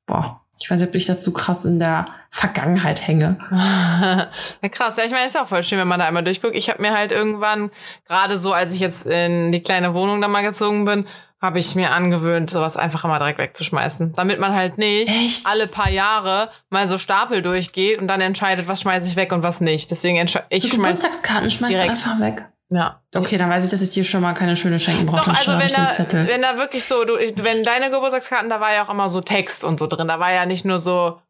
boah, ich weiß nicht, ob ich da zu krass in der Vergangenheit hänge. ja, krass. Ja, ich meine, ist ja auch voll schön, wenn man da einmal durchguckt. Ich habe mir halt irgendwann, gerade so, als ich jetzt in die kleine Wohnung da mal gezogen bin, habe ich mir angewöhnt, sowas einfach immer direkt wegzuschmeißen. Damit man halt nicht Echt? alle paar Jahre mal so Stapel durchgeht und dann entscheidet, was schmeiße ich weg und was nicht. Deswegen entscheide ich schmeiß. Geburtstagskarten schmeißt du direkt. einfach weg. Ja. Okay, dann weiß ich, dass ich dir schon mal keine schöne schenken brauche. Doch, also wenn da, Zettel. wenn da wirklich so, du, wenn deine Geburtstagskarten, da war ja auch immer so Text und so drin. Da war ja nicht nur so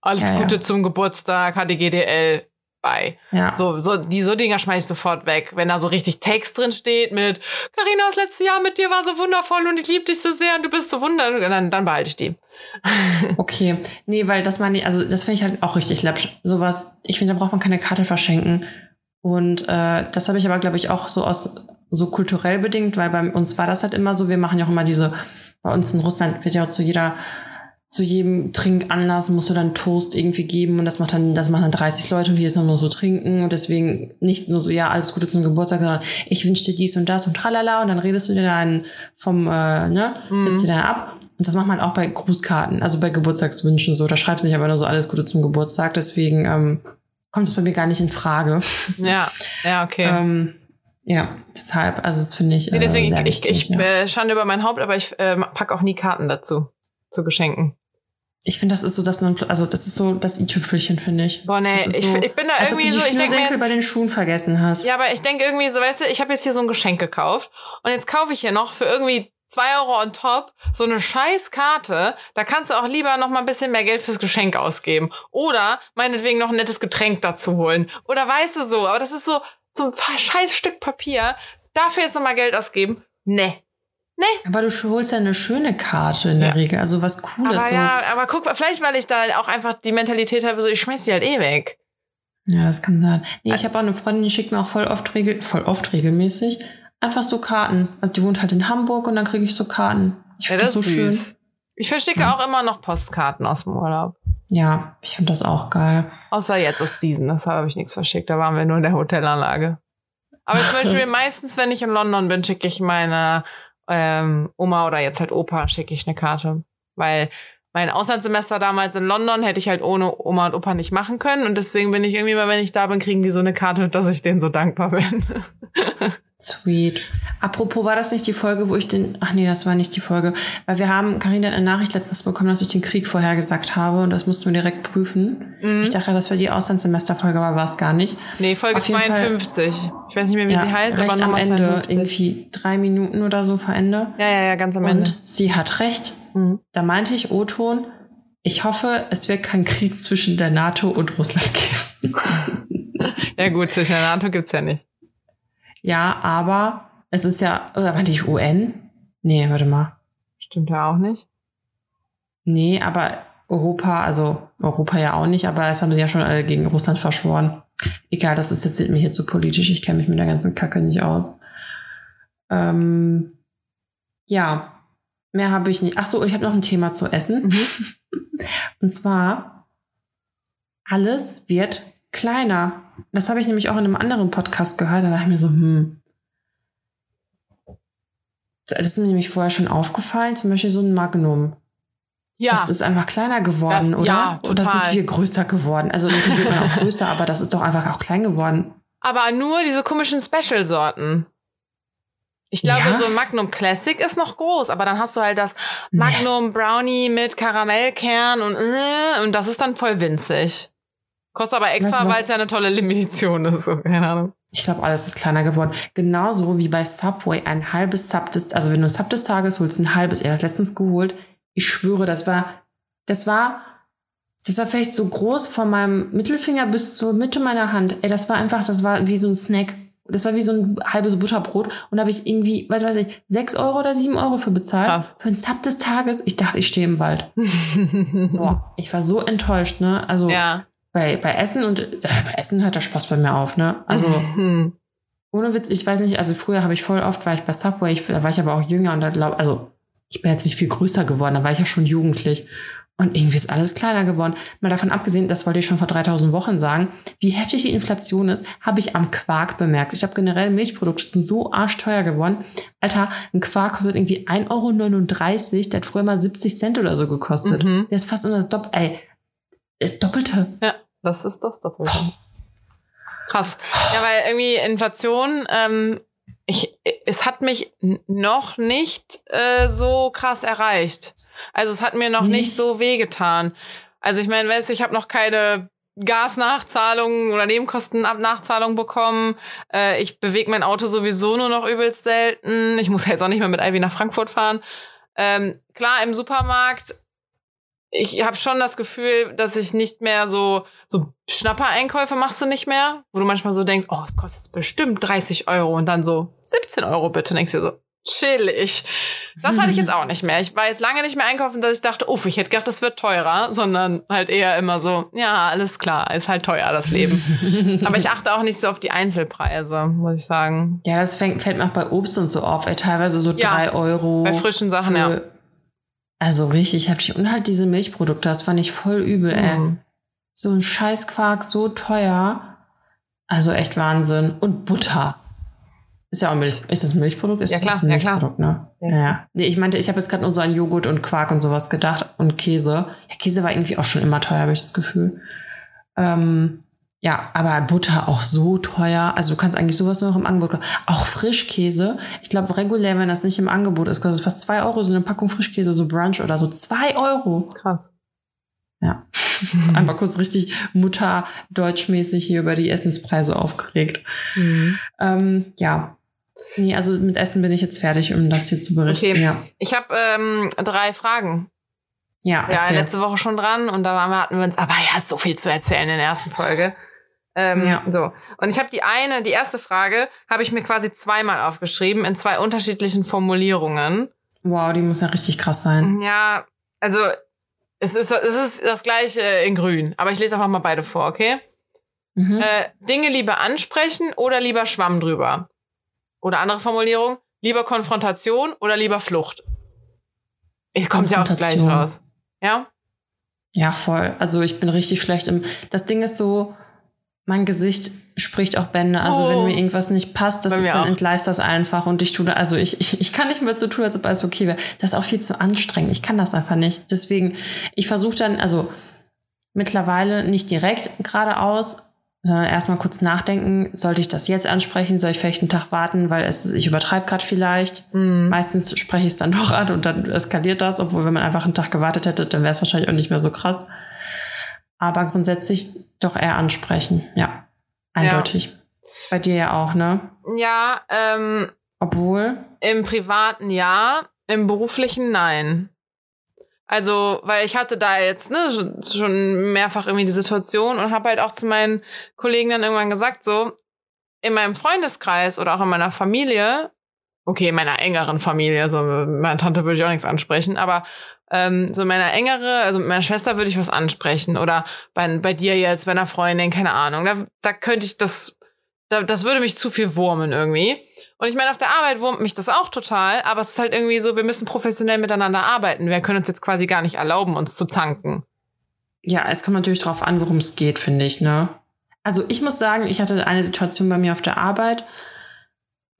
alles Ja, ja. Gute zum Geburtstag, HDGDL bei. ja. So, so, die so Dinger schmeiß ich sofort weg. Wenn da so richtig Text drin steht mit Carina, das letzte Jahr mit dir war so wundervoll und ich liebe dich so sehr und du bist so wundervoll, dann, dann behalte ich die. Okay, nee, weil das meine ich, also das finde ich halt auch richtig läppsch. Sowas, ich finde, da braucht man keine Karte verschenken. Und äh, das habe ich aber, glaube ich, auch so aus so kulturell bedingt, weil bei uns war das halt immer so, wir machen ja auch immer diese, bei uns in Russland wird ja auch zu jeder, zu jedem Trinkanlass musst du dann Toast irgendwie geben und das macht dann, das machen dann 30 Leute und hier ist dann nur so trinken und deswegen nicht nur so, ja, alles Gute zum Geburtstag, sondern ich wünsche dir dies und das und tralala und dann redest du dir dann vom, äh, ne, Mhm. dir dann ab. Und das macht man auch bei Grußkarten, also bei Geburtstagswünschen so. Da schreibst du nicht aber nur so alles Gute zum Geburtstag, deswegen ähm, kommt es bei mir gar nicht in Frage. Ja, ja, okay. ähm, ja, deshalb, also das finde ich nee, äh, deswegen, sehr ich, wichtig. ich, ich ja. äh, schande über mein Haupt, aber ich äh, pack auch nie Karten dazu. Zu Geschenken. ich finde, das ist so das, also das ist so das i-Tüpfelchen, finde ich. Boah, nee, ist ich, so, ich bin da Als ob du irgendwie die so, ich denke bei den Schuhen vergessen hast. ja, aber ich denke irgendwie so, weißt du, ich habe jetzt hier so ein Geschenk gekauft und jetzt kaufe ich hier noch für irgendwie zwei Euro on top so eine scheiß Karte. Da kannst du auch lieber noch mal ein bisschen mehr Geld fürs Geschenk ausgeben. Oder meinetwegen noch ein nettes Getränk dazu holen. Oder weißt du so, aber das ist so, so ein scheiß Stück Papier. Dafür jetzt noch mal Geld ausgeben? Nee. Aber du holst ja eine schöne Karte in der Ja. Regel, also was Cooles. Aber so. ja, aber guck, vielleicht weil ich da auch einfach die Mentalität habe, so ich schmeiß die halt eh weg. Ja, das kann sein. Nee, ich habe auch eine Freundin, die schickt mir auch voll oft, regel voll oft regelmäßig einfach so Karten. Also die wohnt halt in Hamburg und dann kriege ich so Karten. Ich finde das, so schön. Ich verschicke Ja. auch immer noch Postkarten aus dem Urlaub. Ja, ich finde das auch geil. Außer jetzt aus diesen. Das habe ich nichts verschickt. Da waren wir nur in der Hotelanlage. Aber zum Beispiel meistens, wenn ich in London bin, schicke ich meine ähm, Oma oder jetzt halt Opa, schicke ich eine Karte. Weil mein Auslandssemester damals in London hätte ich halt ohne Oma und Opa nicht machen können. Und deswegen bin ich irgendwie immer, wenn ich da bin, kriegen die so eine Karte, dass ich denen so dankbar bin. Sweet. Apropos, war das nicht die Folge, wo ich den. Ach nee, das war nicht die Folge. Weil wir haben, Karina hat eine Nachricht letztens bekommen, dass ich den Krieg vorhergesagt habe und das mussten wir direkt prüfen. Mhm. Ich dachte, das wäre die Auslandssemesterfolge, aber war es gar nicht. Nee, Folge Auf jeden Fall- 52. Ich weiß nicht mehr, wie sie heißt, recht aber am Ende. 52. Irgendwie drei Minuten oder so vor Ende. Ja, ja, ja, ganz am Ende. Und sie hat recht. Mhm. Da meinte ich, O-Ton, ich hoffe, es wird kein Krieg zwischen der NATO und Russland geben. Ja, gut, zwischen der NATO gibt's ja nicht. Ja, aber es ist ja, oder meinte ich UN? Nee, warte mal. Stimmt ja auch nicht. Nee, aber Europa, also Europa ja auch nicht, aber es haben sie ja schon alle gegen Russland verschworen. Egal, das ist jetzt mir hier zu politisch. Ich kenne mich mit der ganzen Kacke nicht aus. Ähm, ja, mehr habe ich nicht. Ach so, ich habe noch ein Thema zu essen. Und zwar, alles wird kleiner. Das habe ich nämlich auch in einem anderen Podcast gehört. Da dachte ich mir so, hm. Das ist mir nämlich vorher schon aufgefallen, zum Beispiel so ein Magnum. Ja. Das ist einfach kleiner geworden, Das- oder? ja, Oder sind total. wir größer geworden? Also natürlich wird man auch größer, aber das ist doch einfach auch klein geworden. Aber nur diese komischen Special-Sorten. Ich glaube, Ja? so Magnum Classic ist noch groß, aber dann hast du halt das Magnum Brownie mit Karamellkern und, äh, und das ist dann voll winzig. Kostet aber extra, Weißt du was? weil es ja eine tolle Limitation ist. So, keine Ahnung. Ich glaube, alles ist kleiner geworden. Genauso wie bei Subway ein halbes Sub des, also wenn du ein Sub des Tages holst, ein halbes, er hat letztens geholt. Ich schwöre, das war, das war, das war vielleicht so groß von meinem Mittelfinger bis zur Mitte meiner Hand. Ey, das war einfach, das war wie so ein Snack. Das war wie so ein halbes Butterbrot. Und da habe ich irgendwie, was weiß ich, sechs Euro oder sieben Euro für bezahlt. Krass. Für ein Sub des Tages. Ich dachte, ich stehe im Wald. Boah, ich war so enttäuscht, ne? Also Ja. bei, bei Essen und äh, bei Essen hört der Spaß bei mir auf, ne? Also ohne Witz, ich weiß nicht, also früher habe ich voll oft, war ich bei Subway, ich, da war ich aber auch jünger und da glaube also ich bin jetzt nicht viel größer geworden, da war ich ja schon jugendlich. Und irgendwie ist alles kleiner geworden. Mal davon abgesehen, das wollte ich schon vor 3000 Wochen sagen, wie heftig die Inflation ist, habe ich am Quark bemerkt. Ich habe generell Milchprodukte sind so arschteuer geworden. Alter, ein Quark kostet irgendwie 1,39 Euro. Der hat früher mal 70 Cent oder so gekostet. Mhm. Der ist fast unter das Doppelte. Ey, das Doppelte. Ja, das ist das Doppelte. Krass. Ja, weil irgendwie Inflation, ähm, ich, es hat mich noch nicht äh, so krass erreicht. Also es hat mir noch nicht, Nicht? so wehgetan. Also ich meine, weißt du, ich habe noch keine Gasnachzahlungen oder Nebenkostenabnachzahlung bekommen. Äh, ich bewege mein Auto sowieso nur noch übelst selten. Ich muss jetzt auch nicht mehr mit Ivy nach Frankfurt fahren. Ähm, klar, im Supermarkt, ich habe schon das Gefühl, dass ich nicht mehr so, so Schnapper-Einkäufe machst du nicht mehr, wo du manchmal so denkst, oh, es kostet bestimmt 30 Euro und dann so 17 Euro bitte. Und denkst dir so, chillig. Das hatte ich jetzt auch nicht mehr. Ich war jetzt lange nicht mehr einkaufen, dass ich dachte, uff, ich hätte gedacht, das wird teurer, sondern halt eher immer so, ja, alles klar, ist halt teuer, das Leben. Aber ich achte auch nicht so auf die Einzelpreise, muss ich sagen. Ja, das fängt, fällt mir auch bei Obst und so auf, ey, teilweise so Ja, drei Euro. Bei frischen Sachen, ja. Also richtig heftig. Und halt diese Milchprodukte, das fand ich voll übel, ey. Mhm. So ein Scheißquark, so teuer. Also echt Wahnsinn. Und Butter. Ist ja auch Milch. Ist das ein Milchprodukt? Ist Ja, klar, das ein ja. Milchprodukt, ne? Ja, Ja. klar. Nee, ich meinte, ich habe jetzt gerade nur so an Joghurt und Quark und sowas gedacht und Käse. Ja, Käse war irgendwie auch schon immer teuer, habe ich das Gefühl. Ähm, ja, aber Butter auch so teuer. Also du kannst eigentlich sowas nur noch im Angebot. kaufen. Auch Frischkäse. Ich glaube, regulär, wenn das nicht im Angebot ist, kostet es fast zwei Euro so eine Packung Frischkäse, so Brunch oder so. Zwei Euro. Krass. Ja. So einmal kurz richtig Mutter-deutschmäßig hier über die Essenspreise aufgeregt. Mhm. Ähm, ja. Nee, also mit Essen bin ich jetzt fertig, um das hier zu berichten. Okay. Ja. Ich habe ähm, drei Fragen. Ja, Ja, erzähl. letzte Woche schon dran und da hatten wir uns, aber ja, so viel zu erzählen in der ersten Folge. Ähm, Ja. So. Und ich habe die eine, die erste Frage, habe ich mir quasi zweimal aufgeschrieben in zwei unterschiedlichen Formulierungen. Wow, die muss ja richtig krass sein. Ja, also es ist, es ist das gleiche in grün, aber ich lese einfach mal beide vor, okay? Mhm. Äh, Dinge lieber ansprechen oder lieber Schwamm drüber? Oder andere Formulierung, lieber Konfrontation oder lieber Flucht? Es kommt ja aufs Gleiche raus. Ja? Ja, voll. Also ich bin richtig schlecht im. Das Ding ist so, mein Gesicht spricht auch Bände. Also Oh. wenn mir irgendwas nicht passt, das ist dann auch. entgleist das einfach und ich tue also ich, ich, ich kann nicht mehr so tun, als ob alles okay wäre. Das ist auch viel zu anstrengend. Ich kann das einfach nicht. Deswegen, ich versuche dann, also mittlerweile nicht direkt geradeaus, sondern erstmal kurz nachdenken, sollte ich das jetzt ansprechen, soll ich vielleicht einen Tag warten, weil es, ich übertreibe gerade vielleicht. Mhm. Meistens spreche ich es dann doch an und dann eskaliert das, obwohl wenn man einfach einen Tag gewartet hätte, dann wäre es wahrscheinlich auch nicht mehr so krass. Aber grundsätzlich doch eher ansprechen, ja. Eindeutig. Bei dir ja auch, ne? Ja, ähm, Obwohl, im privaten ja, im beruflichen nein. Also, weil ich hatte da jetzt ne, schon- mehrfach irgendwie die Situation und habe halt auch zu meinen Kollegen dann irgendwann gesagt, so, in meinem Freundeskreis oder auch in meiner Familie, okay, in meiner engeren Familie, so meine Tante würde ich auch nichts ansprechen, aber ähm, so meiner engere, also mit meiner Schwester würde ich was ansprechen oder bei, bei dir jetzt, bei einer Freundin, keine Ahnung, da, da könnte ich das, da, das würde mich zu viel wurmen irgendwie. Und ich meine, auf der Arbeit wurmt mich das auch total, aber es ist halt irgendwie so, wir müssen professionell miteinander arbeiten. Wir können uns jetzt quasi gar nicht erlauben, uns zu zanken. ja, es kommt natürlich drauf an, worum es geht, finde ich, ne? Also ich muss sagen, ich hatte eine Situation bei mir auf der Arbeit,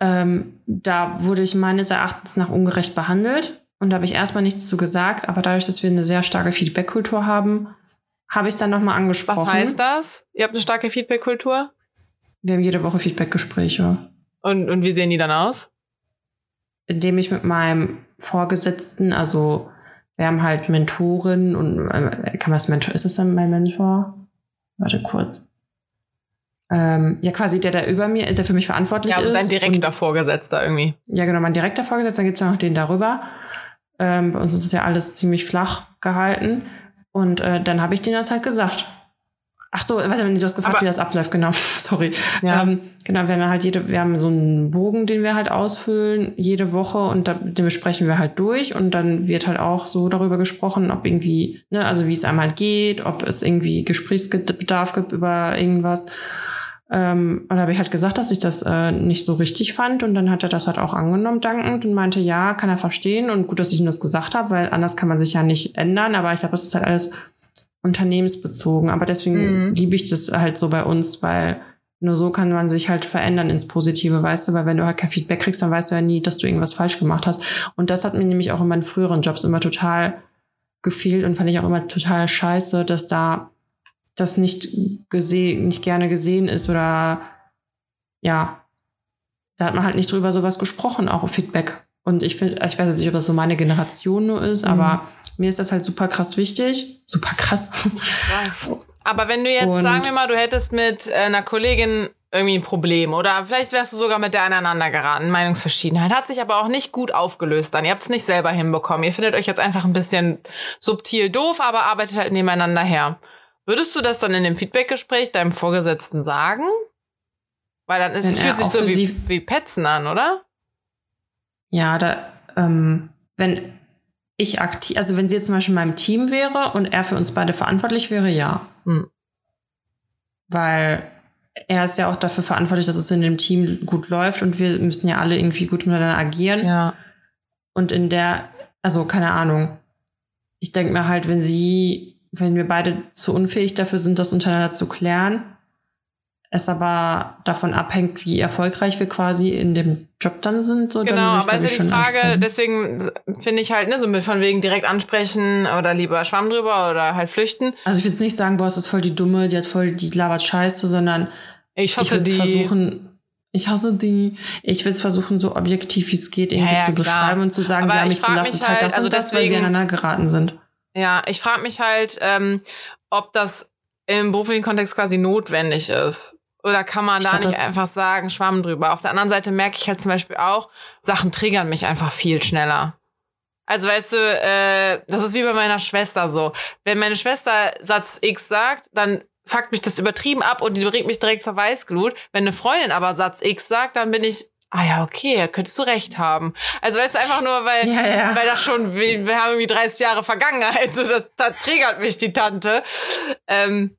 ähm, da wurde ich meines Erachtens nach ungerecht behandelt und da habe ich erstmal nichts zu gesagt, aber dadurch, dass wir eine sehr starke Feedback-Kultur haben, habe ich es dann nochmal angesprochen. Was heißt das? Ihr habt eine starke Feedback-Kultur? Wir haben jede Woche Feedback-Gespräche. Und, und wie sehen die dann aus? indem ich mit meinem Vorgesetzten, also wir haben halt Mentoren und äh, kann man das Mentor, ist das dann mein Mentor? Warte kurz. Ähm, ja, quasi der, der über mir ist, der für mich verantwortlich Ja, also ist. dein direkter Vorgesetzter irgendwie. ja, genau, mein direkter Vorgesetzter, dann gibt's ja noch den darüber. Ähm, bei uns ist es ja alles ziemlich flach gehalten. Und äh, dann habe ich denen das halt gesagt. Ach so, warte, du hast gefragt, Aber- wie das abläuft, genau. Sorry. Ja. Ähm, genau, wir haben halt jede, wir haben so einen Bogen, den wir halt ausfüllen, jede Woche und da, den besprechen wir halt durch und dann wird halt auch so darüber gesprochen, ob irgendwie, ne, also wie es einem halt geht, ob es irgendwie Gesprächsbedarf gibt über irgendwas. Ähm, und da habe ich halt gesagt, dass ich das äh, nicht so richtig fand. Und dann hat er das halt auch angenommen, dankend, und meinte, ja, kann er verstehen. Und gut, dass ich ihm das gesagt habe, weil anders kann man sich ja nicht ändern. Aber ich glaube, das ist halt alles unternehmensbezogen. Aber deswegen mhm. liebe ich das halt so bei uns, weil nur so kann man sich halt verändern ins Positive, weißt du, weil wenn du halt kein Feedback kriegst, dann weißt du ja nie, dass du irgendwas falsch gemacht hast. Und das hat mir nämlich auch in meinen früheren Jobs immer total gefehlt und fand ich auch immer total scheiße, dass da das nicht gesehen, nicht gerne gesehen ist oder ja, da hat man halt nicht drüber sowas gesprochen, auch Feedback. Und ich finde, ich weiß jetzt nicht, ob das so meine Generation nur ist, mhm. aber mir ist das halt super krass wichtig. Super krass. Krass. Aber wenn du jetzt, und sagen wir mal, du hättest mit äh, einer Kollegin irgendwie ein Problem oder vielleicht wärst du sogar mit der aneinander geraten. Meinungsverschiedenheit hat sich aber auch nicht gut aufgelöst dann. Ihr habt es nicht selber hinbekommen. Ihr findet euch jetzt einfach ein bisschen subtil doof, aber arbeitet halt nebeneinander her. Würdest du das dann in dem Feedbackgespräch deinem Vorgesetzten sagen? Weil dann ist, es fühlt sich so wie, wie Petzen an, oder? Ja, da, ähm, wenn ich aktiv, also wenn sie jetzt zum Beispiel in meinem Team wäre und er für uns beide verantwortlich wäre, ja. Hm. Weil er ist ja auch dafür verantwortlich, dass es in dem Team gut läuft und wir müssen ja alle irgendwie gut miteinander agieren. Ja. Und in der, also keine Ahnung. Ich denke mir halt, wenn sie, wenn wir beide zu unfähig dafür sind, das untereinander zu klären, es aber davon abhängt, wie erfolgreich wir quasi in dem Job dann sind. So, genau, aber ist ja die Frage, deswegen finde ich halt, ne, so mit von wegen direkt ansprechen oder lieber Schwamm drüber oder halt flüchten. Also ich würde jetzt nicht sagen, boah, es ist voll die Dumme, die hat voll, die labert Scheiße, sondern ich, ich würde versuchen, ich hasse die. Ich will es versuchen, so objektiv wie es geht, irgendwie ja, ja, zu beschreiben und zu sagen, aber ja, mich belastet halt, halt das also und das, deswegen, weil wir aneinander geraten sind. Ja, ich frage mich halt, ähm, ob das im beruflichen Kontext quasi notwendig ist. Oder kann man ich da nicht einfach sagen, Schwamm drüber? Auf der anderen Seite merke ich halt zum Beispiel auch, Sachen triggern mich einfach viel schneller. Also weißt du, äh, das ist wie bei meiner Schwester so. Wenn meine Schwester Satz X sagt, dann fuckt mich das übertrieben ab und die bringt mich direkt zur Weißglut. Wenn eine Freundin aber Satz X sagt, dann bin ich, ah ja, okay, könntest du recht haben. Also weißt du, einfach nur, weil, ja, ja. weil das schon, wir, wir haben irgendwie 30 Jahre Vergangenheit, so das, das triggert mich die Tante. Ähm,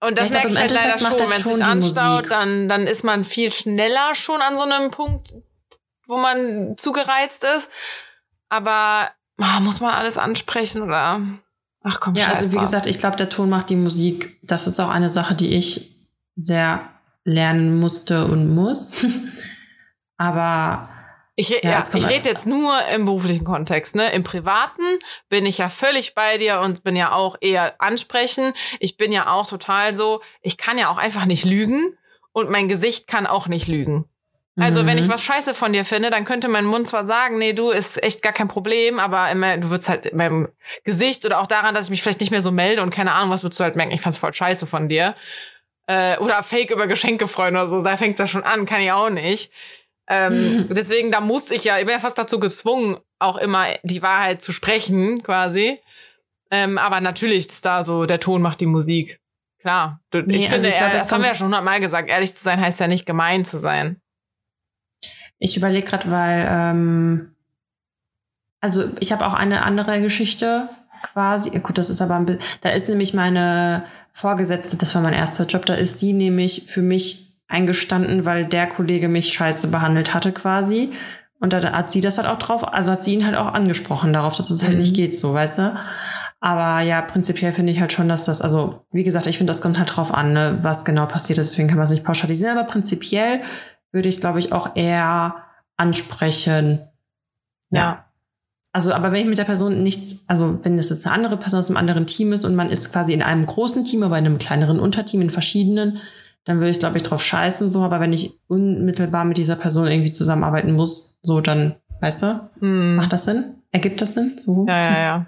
und das merke ich halt leider schon, wenn es sich anstaut, dann, dann ist man viel schneller schon an so einem Punkt, wo man zugereizt ist. Aber oh, muss man alles ansprechen oder? Ach komm, Ja, also wie gesagt, ich glaube, der Ton macht die Musik. Das ist auch eine Sache, die ich sehr lernen musste und muss. Aber ich, ja, ja ich rede jetzt nur im beruflichen Kontext, ne? Im privaten bin ich ja völlig bei dir und bin ja auch eher ansprechen. Ich bin ja auch total so, ich kann ja auch einfach nicht lügen und mein Gesicht kann auch nicht lügen. Also, mhm. wenn ich mhm. was scheiße von dir finde, dann könnte mein Mund zwar sagen, nee, du ist echt gar kein Problem, aber immer, du würdest halt in meinem Gesicht oder auch daran, dass ich mich vielleicht nicht mehr so melde und keine Ahnung, was würdest du halt merken, ich fand's voll scheiße von dir. Äh, oder Fake über Geschenke freuen oder so, da fängt das schon an, kann ich auch nicht. Ähm, deswegen, da musste ich ja, ich bin ja fast dazu gezwungen, auch immer die Wahrheit zu sprechen, quasi. Ähm, aber natürlich ist da so, der Ton macht die Musik. Klar. Du, nee, ich also finde, ich glaub, das, das haben wir ja schon hundertmal gesagt, ehrlich zu sein heißt ja nicht gemein zu sein. Ich überlege gerade, weil, ähm, also ich habe auch eine andere Geschichte quasi. Gut, das ist aber ein bisschen, da ist nämlich meine Vorgesetzte, das war mein erster Job, da ist sie nämlich für mich eingestanden, weil der Kollege mich scheiße behandelt hatte quasi. Und da hat sie das halt auch drauf, also hat sie ihn halt auch angesprochen darauf, dass es halt mhm. nicht geht, so, weißt du? Aber ja, prinzipiell finde ich halt schon, dass das, also wie gesagt, ich finde, das kommt halt drauf an, ne, was genau passiert ist, deswegen kann man es nicht pauschalisieren, aber prinzipiell würde ich, glaube ich, auch eher ansprechen. Ja. ja. Also, aber wenn ich mit der Person nicht, also wenn es jetzt eine andere Person aus einem anderen Team ist und man ist quasi in einem großen Team, aber in einem kleineren Unterteam, in verschiedenen, dann würde ich, glaube ich, drauf scheißen, so, aber wenn ich unmittelbar mit dieser Person irgendwie zusammenarbeiten muss, so, dann, weißt du, mm. macht das Sinn? Ergibt das Sinn? So? Ja, ja, ja.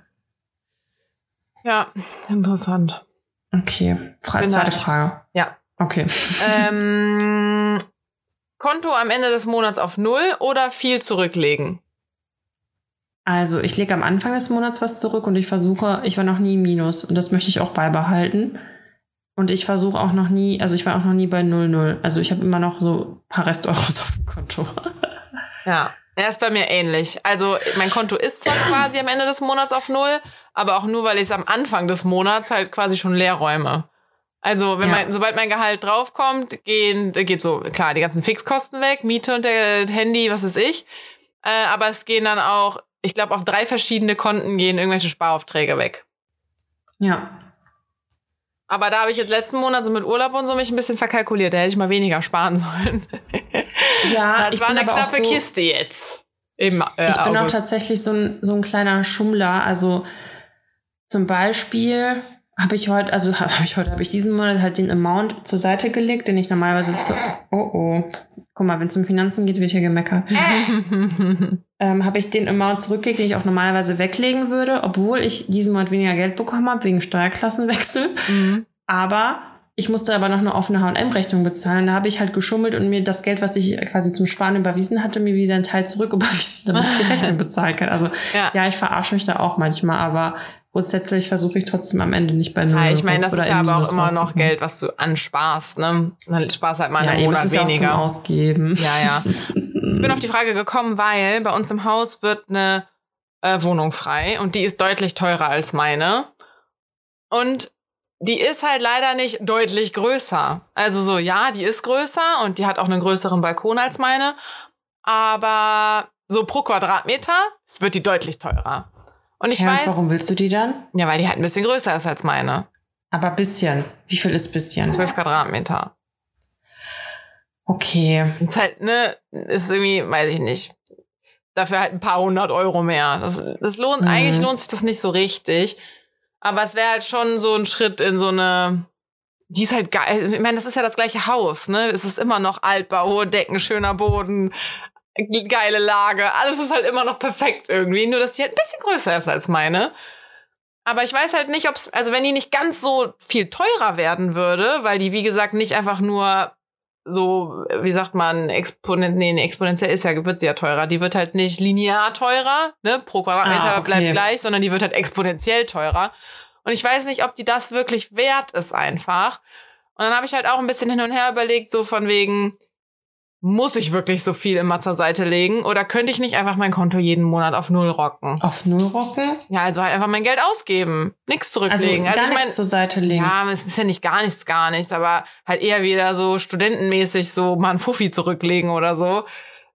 Ja, interessant. Okay, Fra zweite Frage. Ja. Okay. Ähm, Konto am Ende des Monats auf Null oder viel zurücklegen? Also ich lege am Anfang des Monats was zurück und ich versuche, ich war noch nie im Minus und das möchte ich auch beibehalten. Und ich versuche auch noch nie, also ich war auch noch nie bei 0,0. Also ich habe immer noch so ein paar Resteuros auf dem Konto. ja, er ist bei mir ähnlich. Also mein Konto ist zwar quasi am Ende des Monats auf Null, aber auch nur, weil ich es am Anfang des Monats halt quasi schon leer räume. Also, wenn Ja. mein, sobald mein Gehalt draufkommt, gehen, geht so, klar, die ganzen Fixkosten weg, Miete und der Handy, was weiß ich. Äh, aber es gehen dann auch, ich glaube, auf drei verschiedene Konten gehen irgendwelche Sparaufträge weg. Ja. Aber da habe ich jetzt letzten Monat so mit Urlaub und so mich ein bisschen verkalkuliert. Da hätte ich mal weniger sparen sollen. Ja, das ich war bin eine aber auch knappe so, Kiste jetzt. Im, äh, Ich bin auch August. tatsächlich so ein, so ein kleiner Schummler. Also zum Beispiel habe ich heute, also habe ich heute, habe ich diesen Monat halt den Amount zur Seite gelegt, den ich normalerweise zu. Oh oh. Guck mal, wenn es um Finanzen geht, wird hier gemeckert. ähm, habe ich den Amount zurückgelegt, den ich auch normalerweise weglegen würde, obwohl ich diesen Monat weniger Geld bekommen habe, wegen Steuerklassenwechsel. Mhm. Aber ich musste aber noch eine offene H&M-Rechnung bezahlen. Da habe ich halt geschummelt und mir das Geld, was ich quasi zum Sparen überwiesen hatte, mir wieder einen Teil zurück überwiesen, damit ich die Rechnung bezahlen kann. Also Ja. ja, ich verarsche mich da auch manchmal, aber grundsätzlich versuche ich trotzdem am Ende nicht bei Null Ja, ich meine, das ist ja aber auch immer noch. Geld, was du ansparst, ne? Dann sparst halt mal Ja, einen eben, ist ja weniger. Ausgeben. Ja, ja. Ich bin auf die Frage gekommen, weil bei uns im Haus wird eine äh, Wohnung frei und die ist deutlich teurer als meine. Und die ist halt leider nicht deutlich größer. Also so, ja, die ist größer und die hat auch einen größeren Balkon als meine. Aber so pro Quadratmeter wird die deutlich teurer. Und ich ja, und weiß, warum willst du die dann? ja, weil die halt ein bisschen größer ist als meine. Aber bisschen. Wie viel ist bisschen? 12 Quadratmeter. Okay. Ist halt, ne, ist irgendwie, weiß ich nicht. Dafür halt ein paar hundert Euro mehr. Das, das lohnt, Mhm. eigentlich lohnt sich das nicht so richtig. Aber es wäre halt schon so ein Schritt in so eine, die ist halt geil. Ich meine, das ist ja das gleiche Haus, ne? Es ist immer noch Altbau, hohe Decken, schöner Boden, geile Lage. Alles ist halt immer noch perfekt irgendwie. Nur, dass die halt ein bisschen größer ist als meine. Aber ich weiß halt nicht, ob es, also wenn die nicht ganz so viel teurer werden würde, weil die, wie gesagt, nicht einfach nur so, wie sagt man, Exponent, nee, exponentiell ist ja, wird sie ja teurer. Die wird halt nicht linear teurer, ne, pro Quadratmeter Ah, okay. bleibt gleich, sondern die wird halt exponentiell teurer. Und ich weiß nicht, ob die das wirklich wert ist einfach. Und dann habe ich halt auch ein bisschen hin und her überlegt, so von wegen, muss ich wirklich so viel immer zur Seite legen? Oder könnte ich nicht einfach mein Konto jeden Monat auf Null rocken? Auf Null rocken? Ja, also halt einfach mein Geld ausgeben. Nichts Also zurücklegen. gar Also, ich nichts meine, zur Seite legen. ja, es ist ja nicht gar nichts, gar nichts, aber halt eher wieder so studentenmäßig so mal ein Fuffi zurücklegen oder so.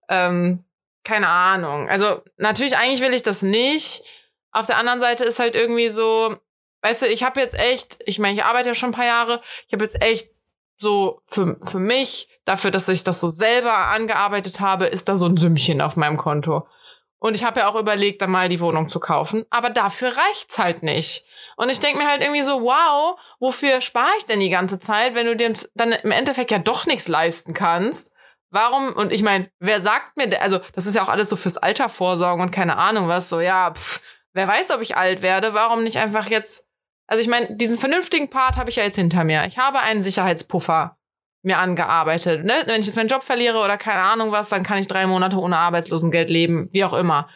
Ähm, keine Ahnung. Also natürlich, eigentlich will ich das nicht. Auf der anderen Seite ist halt irgendwie so, weißt du, ich habe jetzt echt, ich meine, ich arbeite ja schon ein paar Jahre, ich habe jetzt echt so für, für mich, dafür, dass ich das so selber angearbeitet habe, ist da so ein Sümmchen auf meinem Konto. Und ich habe ja auch überlegt, dann mal die Wohnung zu kaufen, aber dafür reicht's halt nicht. Und ich denk mir halt irgendwie so, wow, wofür spare ich denn die ganze Zeit, wenn du dir dann im Endeffekt ja doch nichts leisten kannst? Warum? Und ich meine, wer sagt mir, also das ist ja auch alles so fürs Alter vorsorgen und keine Ahnung was, so ja, pff, wer weiß, ob ich alt werde, warum nicht einfach jetzt, also ich meine, diesen vernünftigen Part habe ich ja jetzt hinter mir. Ich habe einen Sicherheitspuffer mir angearbeitet. Ne? Wenn ich jetzt meinen Job verliere oder keine Ahnung was, dann kann ich drei Monate ohne Arbeitslosengeld leben, wie auch immer.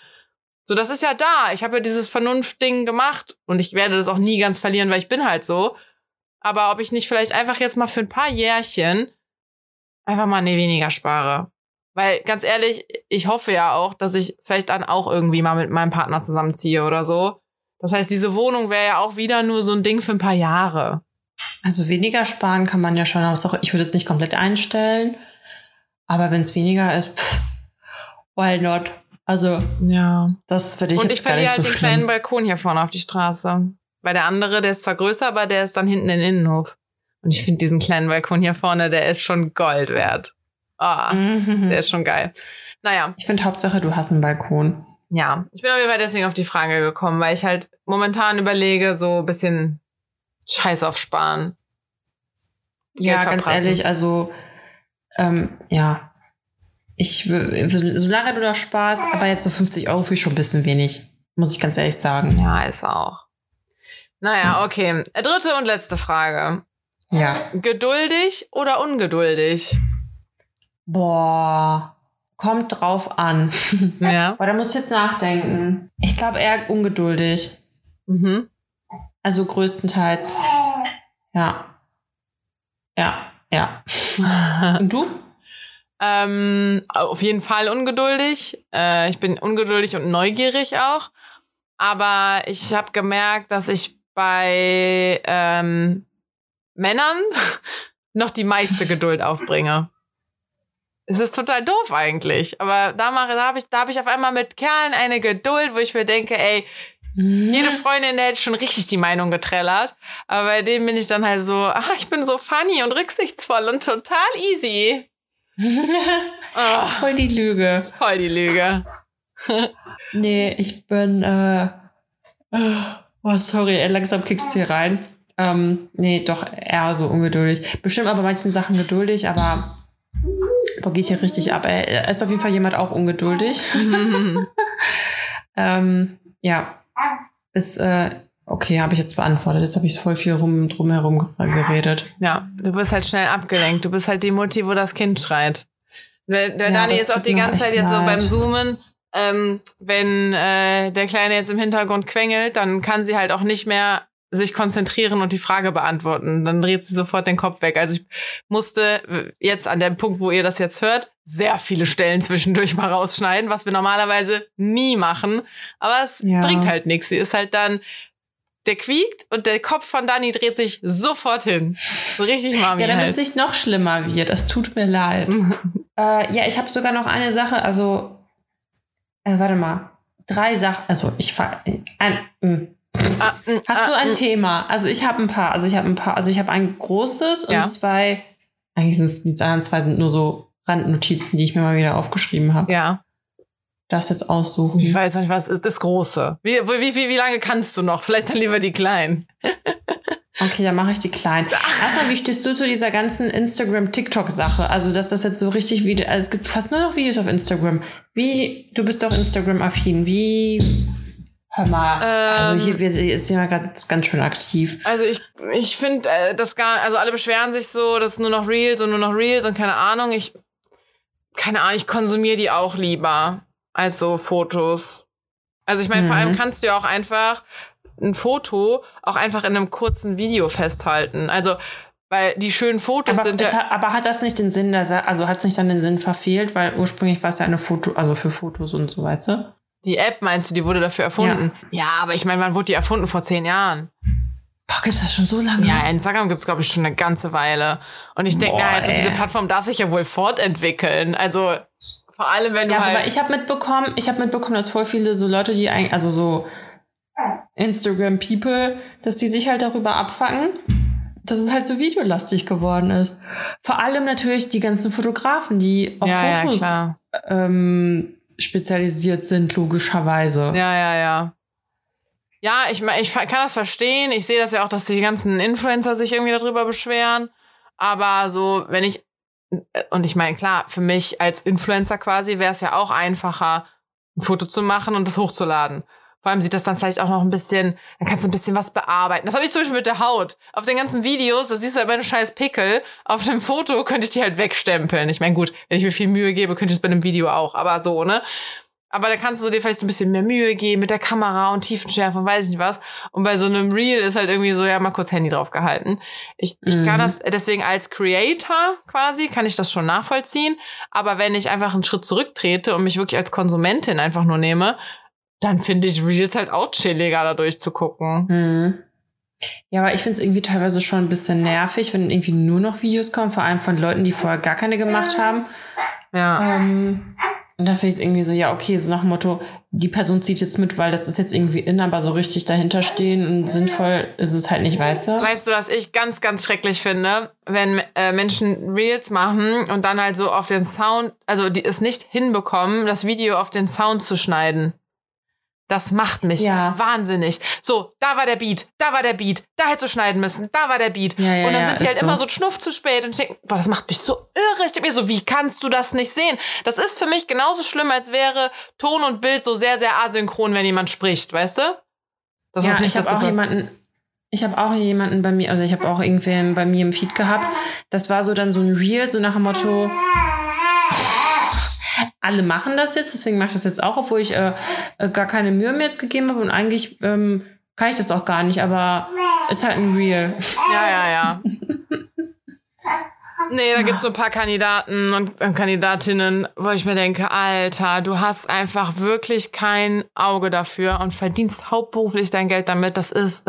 So, das ist ja da. Ich habe ja dieses Vernunftding gemacht und ich werde das auch nie ganz verlieren, weil ich bin halt so. Aber ob ich nicht vielleicht einfach jetzt mal für ein paar Jährchen einfach mal nee, weniger spare. Weil ganz ehrlich, ich hoffe ja auch, dass ich vielleicht dann auch irgendwie mal mit meinem Partner zusammenziehe oder so. Das heißt, diese Wohnung wäre ja auch wieder nur so ein Ding für ein paar Jahre. Also weniger sparen kann man ja schon. Auch, ich würde jetzt nicht komplett einstellen. Aber wenn es weniger ist, pff, why not? Also, Ja. das würde ich Und jetzt ich gar verliere nicht halt so den kleinen. Balkon hier vorne auf die Straße. Weil der andere, der ist zwar größer, aber der ist dann hinten in den Innenhof. Und ich finde diesen kleinen Balkon hier vorne, der ist schon Gold wert. Ah, Mhm. der ist schon geil. Naja, Ich finde Hauptsache, du hast einen Balkon. Ja. Ich bin auf jeden Fall deswegen auf die Frage gekommen, weil ich halt momentan überlege, so ein bisschen Scheiß auf Sparen. Ja, ganz ehrlich, also, ähm, ja. Ich, solange du da sparst, aber jetzt so 50 Euro finde ich schon ein bisschen wenig. Muss ich ganz ehrlich sagen. Ja, ist auch. Naja, okay. Dritte und letzte Frage. Ja. Geduldig oder ungeduldig? Boah. Kommt drauf an. Ja. Boah, da muss ich jetzt nachdenken. Ich glaube eher ungeduldig. Mhm. Also größtenteils. Ja. Ja, ja. Und du? Ähm, auf jeden Fall ungeduldig. Äh, ich bin ungeduldig und neugierig auch. Aber ich habe gemerkt, dass ich bei ähm, Männern noch die meiste Geduld aufbringe. Es ist total doof eigentlich. Aber da mache, da habe ich, da habe ich auf einmal mit Kerlen eine Geduld, wo ich mir denke, ey, jede Freundin der hätte schon richtig die Meinung getrellert. Aber bei dem bin ich dann halt so, ah, ich bin so funny und rücksichtsvoll und total easy. oh, voll die Lüge. Voll die Lüge. nee, ich bin, äh, oh, sorry, langsam kickst du hier rein. Ähm, nee, doch eher so ungeduldig. Bestimmt aber manchen Sachen geduldig, aber boah, gehe ich hier richtig ab. Er ist auf jeden Fall jemand auch ungeduldig. ähm, ja, ist, äh, okay, habe ich jetzt beantwortet. Jetzt habe ich voll viel rum, drumherum geredet. Ja, du bist halt schnell abgelenkt. Du bist halt die Mutti, wo das Kind schreit. Der, der ja, Dani ist auch die ganze Zeit jetzt leid. so beim Zoomen. Ähm, wenn äh, der Kleine jetzt im Hintergrund quengelt, dann kann sie halt auch nicht mehr sich konzentrieren und die Frage beantworten. Dann dreht sie sofort den Kopf weg. Also ich musste jetzt an dem Punkt, wo ihr das jetzt hört, sehr viele Stellen zwischendurch mal rausschneiden, was wir normalerweise nie machen. Aber es ja. bringt halt nichts. Sie ist halt dann, der quiekt und der Kopf von Dani dreht sich sofort hin. So richtig Mami. ja, damit halt. es nicht noch schlimmer wird. Das tut mir leid. äh, ja, ich habe sogar noch eine Sache. Also, äh, warte mal. Drei Sachen. Also, ich mm. Ah, mm, Hast du ein ah, mm. Thema? Also ich habe ein paar. Also ich habe ein paar. Also ich habe ein großes und ja. zwei. Eigentlich sind es die anderen zwei sind nur so Randnotizen, die ich mir mal wieder aufgeschrieben habe. Ja. Das jetzt aussuchen. Ich weiß nicht, was ist das Große? Wie, wie, wie, wie lange kannst du noch? Vielleicht dann lieber die kleinen. Okay, dann mache ich die kleinen. Erstmal, wie stehst du zu dieser ganzen Instagram-TikTok-Sache? Also, dass das jetzt so richtig wieder, also es gibt fast nur noch Videos auf Instagram. Wie, du bist doch Instagram-affin. Wie Hör mal, ähm, also hier wird, ist jemand ganz, ganz schön aktiv. Also ich, ich finde, äh, das gar, also alle beschweren sich so, dass nur noch Reels und nur noch Reels und keine Ahnung. Ich, keine Ahnung, ich konsumiere die auch lieber als so Fotos. Also ich meine, mhm. vor allem mhm. kannst du ja auch einfach ein Foto auch einfach in einem kurzen Video festhalten. Also weil die schönen Fotos aber sind ja. Hat, aber hat das nicht den Sinn, dass er, also hat es nicht dann den Sinn verfehlt, weil ursprünglich war es ja eine Foto, also für Fotos und so weiter. Die App meinst du, die wurde dafür erfunden? Ja, ja aber ich meine, wann wurde die erfunden? Vor zehn Jahren. Boah, gibt's das schon so lange? Ja, Instagram gibt's glaube ich schon eine ganze Weile. Und ich denke, also diese Plattform darf sich ja wohl fortentwickeln. Also vor allem, wenn du ja, halt aber ich habe mitbekommen, ich habe mitbekommen, dass voll viele so Leute, die eigentlich, also so Instagram People, dass die sich halt darüber abfacken, dass es halt so videolastig geworden ist. Vor allem natürlich die ganzen Fotografen, die auf ja, Fotos ja, ähm, spezialisiert sind, logischerweise. Ja, ja, ja. Ja, ich, ich kann das verstehen. Ich sehe das ja auch, dass die ganzen Influencer sich irgendwie darüber beschweren. Aber so, wenn ich, und ich meine, klar, für mich als Influencer quasi wäre es ja auch einfacher, ein Foto zu machen und das hochzuladen. Vor allem sieht das dann vielleicht auch noch ein bisschen, dann kannst du ein bisschen was bearbeiten. Das habe ich zum Beispiel mit der Haut. Auf den ganzen Videos, da siehst du halt meine scheiß Pickel. Auf dem Foto könnte ich die halt wegstempeln. Ich meine, gut, wenn ich mir viel Mühe gebe, könnte ich es bei einem Video auch. Aber so, ne? Aber da kannst du dir vielleicht so ein bisschen mehr Mühe geben mit der Kamera und Tiefenschärfe und weiß ich nicht was. Und bei so einem Reel ist halt irgendwie so, ja, mal kurz Handy drauf gehalten. Ich, ich mhm. kann das deswegen als Creator quasi, kann ich das schon nachvollziehen. Aber wenn ich einfach einen Schritt zurücktrete und mich wirklich als Konsumentin einfach nur nehme, dann finde ich Reels halt auch chilliger, da durchzugucken. Mhm. Ja, aber ich finde es irgendwie teilweise schon ein bisschen nervig, wenn irgendwie nur noch Videos kommen, vor allem von Leuten, die vorher gar keine gemacht haben. Ja. Ähm, und dann finde ich es irgendwie so, ja, okay, so nach dem Motto, die Person zieht jetzt mit, weil das ist jetzt irgendwie in, aber so richtig dahinter stehen und sinnvoll ist es halt nicht, weißt du? Weißt du, was ich ganz, ganz schrecklich finde? Wenn äh, Menschen Reels machen und dann halt so auf den Sound, also die es nicht hinbekommen, das Video auf den Sound zu schneiden. Das macht mich ja. wahnsinnig. So, da war der Beat, da war der Beat, da hättest du schneiden müssen, da war der Beat. Ja, ja, und dann sind die halt so. immer so schnuff zu spät und ich denke, boah, das macht mich so irre. Ich denke mir so, wie kannst du das nicht sehen? Das ist für mich genauso schlimm, als wäre Ton und Bild so sehr, sehr asynchron, wenn jemand spricht, weißt du? Das ja, ist nicht ich habe auch jemanden, ich habe auch jemanden bei mir, also ich habe auch irgendwen bei mir im Feed gehabt. Das war so dann so ein Reel, so nach dem Motto, alle machen das jetzt, deswegen mache ich das jetzt auch, obwohl ich äh, äh, gar keine Mühe mir jetzt gegeben habe und eigentlich ähm, kann ich das auch gar nicht, aber ist halt ein Real. Ja, ja, ja. Nee, da gibt's so ein paar Kandidaten und äh, Kandidatinnen, wo ich mir denke, Alter, du hast einfach wirklich kein Auge dafür und verdienst hauptberuflich dein Geld damit. Das ist,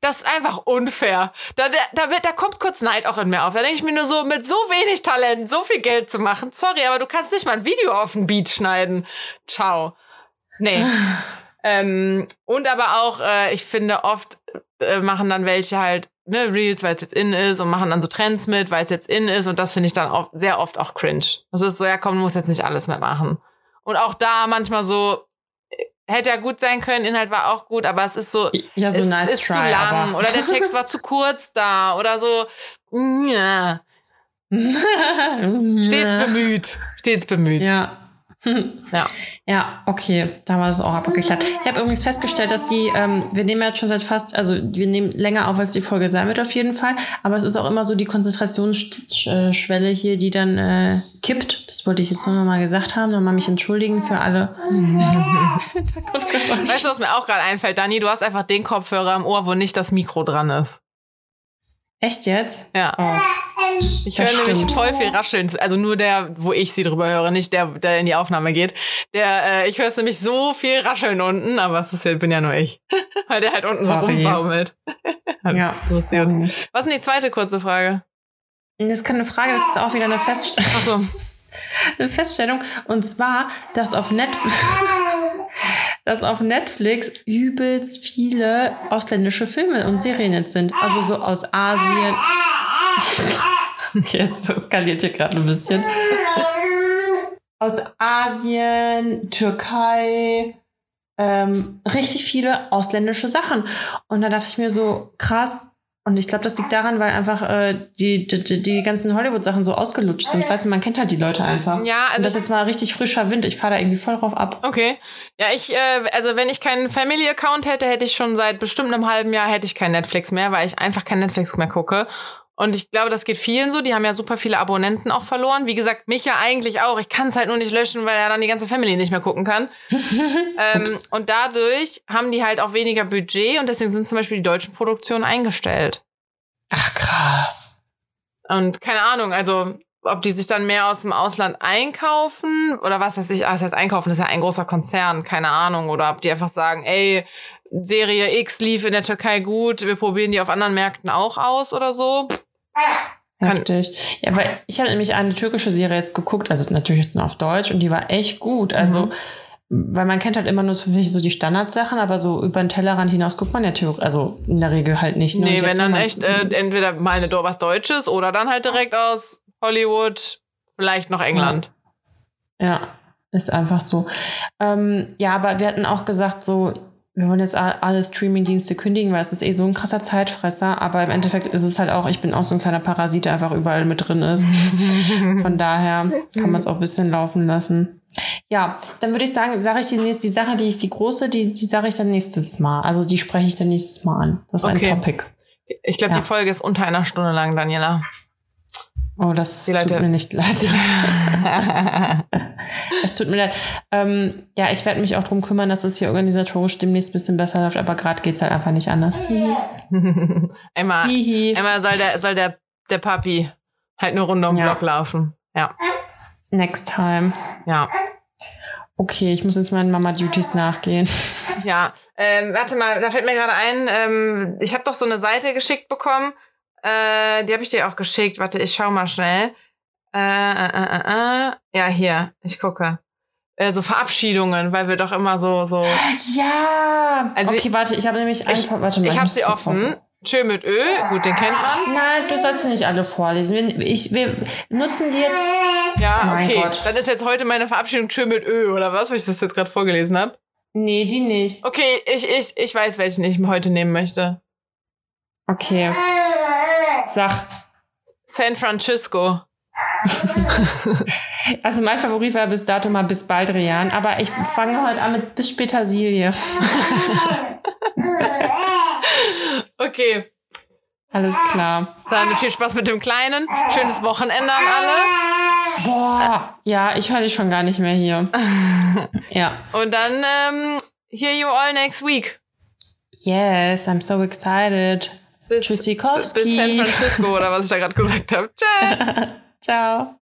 das ist einfach unfair. Da, da, da, wird, da kommt kurz Neid auch in mir auf. Da denke ich mir nur so, mit so wenig Talent so viel Geld zu machen. Sorry, aber du kannst nicht mal ein Video auf den Beat schneiden. Ciao. Nee. ähm, und aber auch, äh, ich finde, oft äh, machen dann welche halt ne, Reels, weil es jetzt in ist und machen dann so Trends mit, weil es jetzt in ist und das finde ich dann auch sehr oft auch cringe. Das ist so, ja komm, du musst jetzt nicht alles mehr machen. Und auch da manchmal so, äh, hätte ja gut sein können, Inhalt war auch gut, aber es ist so, ja, so es nice ist try, zu lang oder der Text war zu kurz da oder so, ja, stets bemüht, stets bemüht. Ja. Ja. Ja, okay, da war es auch abgeklärt. Ich habe übrigens festgestellt, dass die, ähm, wir nehmen jetzt schon seit fast, also wir nehmen länger auf, als die Folge sein wird auf jeden Fall, aber es ist auch immer so die Konzentrationsschwelle hier, die dann äh, kippt. Das wollte ich jetzt nur noch mal gesagt haben, nochmal mich entschuldigen für alle. Weißt du, was mir auch gerade einfällt, Dani? Du hast einfach den Kopfhörer im Ohr, wo nicht das Mikro dran ist. Echt jetzt? Ja. Oh. Ich höre nämlich voll viel Rascheln. Also nur der, wo ich sie drüber höre, nicht der, der in die Aufnahme geht. Der, äh, ich höre es nämlich so viel Rascheln unten, aber es ist, bin ja nur ich. Weil der halt unten so Sorry. rumbaumelt. Hab's Ja. Sorry. Was ist denn die zweite kurze Frage? Das ist keine Frage, das ist auch wieder eine, Festst Achso. eine Feststellung. Und zwar, dass auf, Netflix, dass auf Netflix übelst viele ausländische Filme und Serien jetzt sind. Also so aus Asien. Okay, es eskaliert hier gerade ein bisschen. Aus Asien, Türkei, ähm, richtig viele ausländische Sachen. Und da dachte ich mir so, krass. Und ich glaube, das liegt daran, weil einfach äh, die, die, die- ganzen Hollywood-Sachen so ausgelutscht sind. Weißt du, man kennt halt die Leute einfach. Ja, Und das also ist jetzt mal richtig frischer Wind. Ich fahre da irgendwie voll drauf ab. Okay. Ja, ich, äh, also wenn ich keinen Family-Account hätte, hätte ich schon seit bestimmt einem halben Jahr hätte ich kein Netflix mehr, weil ich einfach kein Netflix mehr gucke. Und ich glaube, das geht vielen so. Die haben ja super viele Abonnenten auch verloren. Wie gesagt, mich ja eigentlich auch. Ich kann es halt nur nicht löschen, weil er dann die ganze Family nicht mehr gucken kann. ähm, und dadurch haben die halt auch weniger Budget und deswegen sind zum Beispiel die deutschen Produktionen eingestellt. Ach, krass. Und keine Ahnung, also ob die sich dann mehr aus dem Ausland einkaufen oder was weiß ich, ah, das heißt einkaufen, das ist ja ein großer Konzern, keine Ahnung. Oder ob die einfach sagen, ey, Serie X lief in der Türkei gut, wir probieren die auf anderen Märkten auch aus oder so. Heftig. Ja, weil ich habe nämlich eine türkische Serie jetzt geguckt, also natürlich nur auf Deutsch und die war echt gut. Also, weil man kennt halt immer nur so, so die Standardsachen, aber so über den Tellerrand hinaus guckt man ja theoretisch, also in der Regel halt nicht. ne? Nee, wenn dann echt äh, entweder mal eine was Deutsches oder dann halt direkt aus Hollywood, vielleicht noch England. Ja, ist einfach so. Ähm, ja, aber wir hatten auch gesagt, so, wir wollen jetzt alle Streaming-Dienste kündigen, weil es ist eh so ein krasser Zeitfresser. Aber im Endeffekt ist es halt auch, ich bin auch so ein kleiner Parasit, der einfach überall mit drin ist. Von daher kann man es auch ein bisschen laufen lassen. Ja, dann würde ich sagen, sage ich die nächste, die Sache, die ich, die große, die, die sage ich dann nächstes Mal. Also die spreche ich dann nächstes Mal an. Das ist Okay. ein Topic. Ich glaube, Ja. die Folge ist unter einer Stunde lang, Daniela. Oh, das Die Leute- tut mir nicht leid. Es tut mir leid. Ähm, ja, ich werde mich auch drum kümmern, dass es hier organisatorisch demnächst ein bisschen besser läuft, aber gerade geht's halt einfach nicht anders. Hihi. einmal soll der, soll der, der Papi halt eine Runde um den Ja. Block laufen. Ja, Next time. ja. Okay, ich muss jetzt meinen Mama-Duties nachgehen. Ja, ähm, warte mal, da fällt mir gerade ein, ähm, ich habe doch so eine Seite geschickt bekommen. Äh, die habe ich dir auch geschickt. Warte, ich schau mal schnell. Äh, äh, äh, äh, äh. Ja, hier, ich gucke. Äh, so Verabschiedungen, weil wir doch immer so, so. Ja! Also okay, warte, ich habe nämlich einfach. Warte mal, Ich habe sie offen. Tschö mit Ö, gut, den kennt man. Nein, du sollst nicht alle vorlesen. Wir, ich, wir nutzen die jetzt. Ja, Mein okay. Gott. Dann ist jetzt heute meine Verabschiedung Tschö mit Ö, oder was, weil ich das jetzt gerade vorgelesen habe. Nee, die nicht. Okay, ich, ich, ich weiß, welchen ich heute nehmen möchte. Okay. Sag. San Francisco. Also mein Favorit war bis dato mal bis Baldrian, aber ich fange heute an mit bis Petersilie. Okay, Alles klar. dann viel Spaß mit dem Kleinen. Schönes Wochenende an alle. Boah. Ja, ich höre dich schon gar nicht mehr hier. Ja. Und dann ähm, hear you all next week. Yes, I'm so excited. Bis, bis San Francisco oder was ich da gerade gesagt habe. Tschüss. Ciao.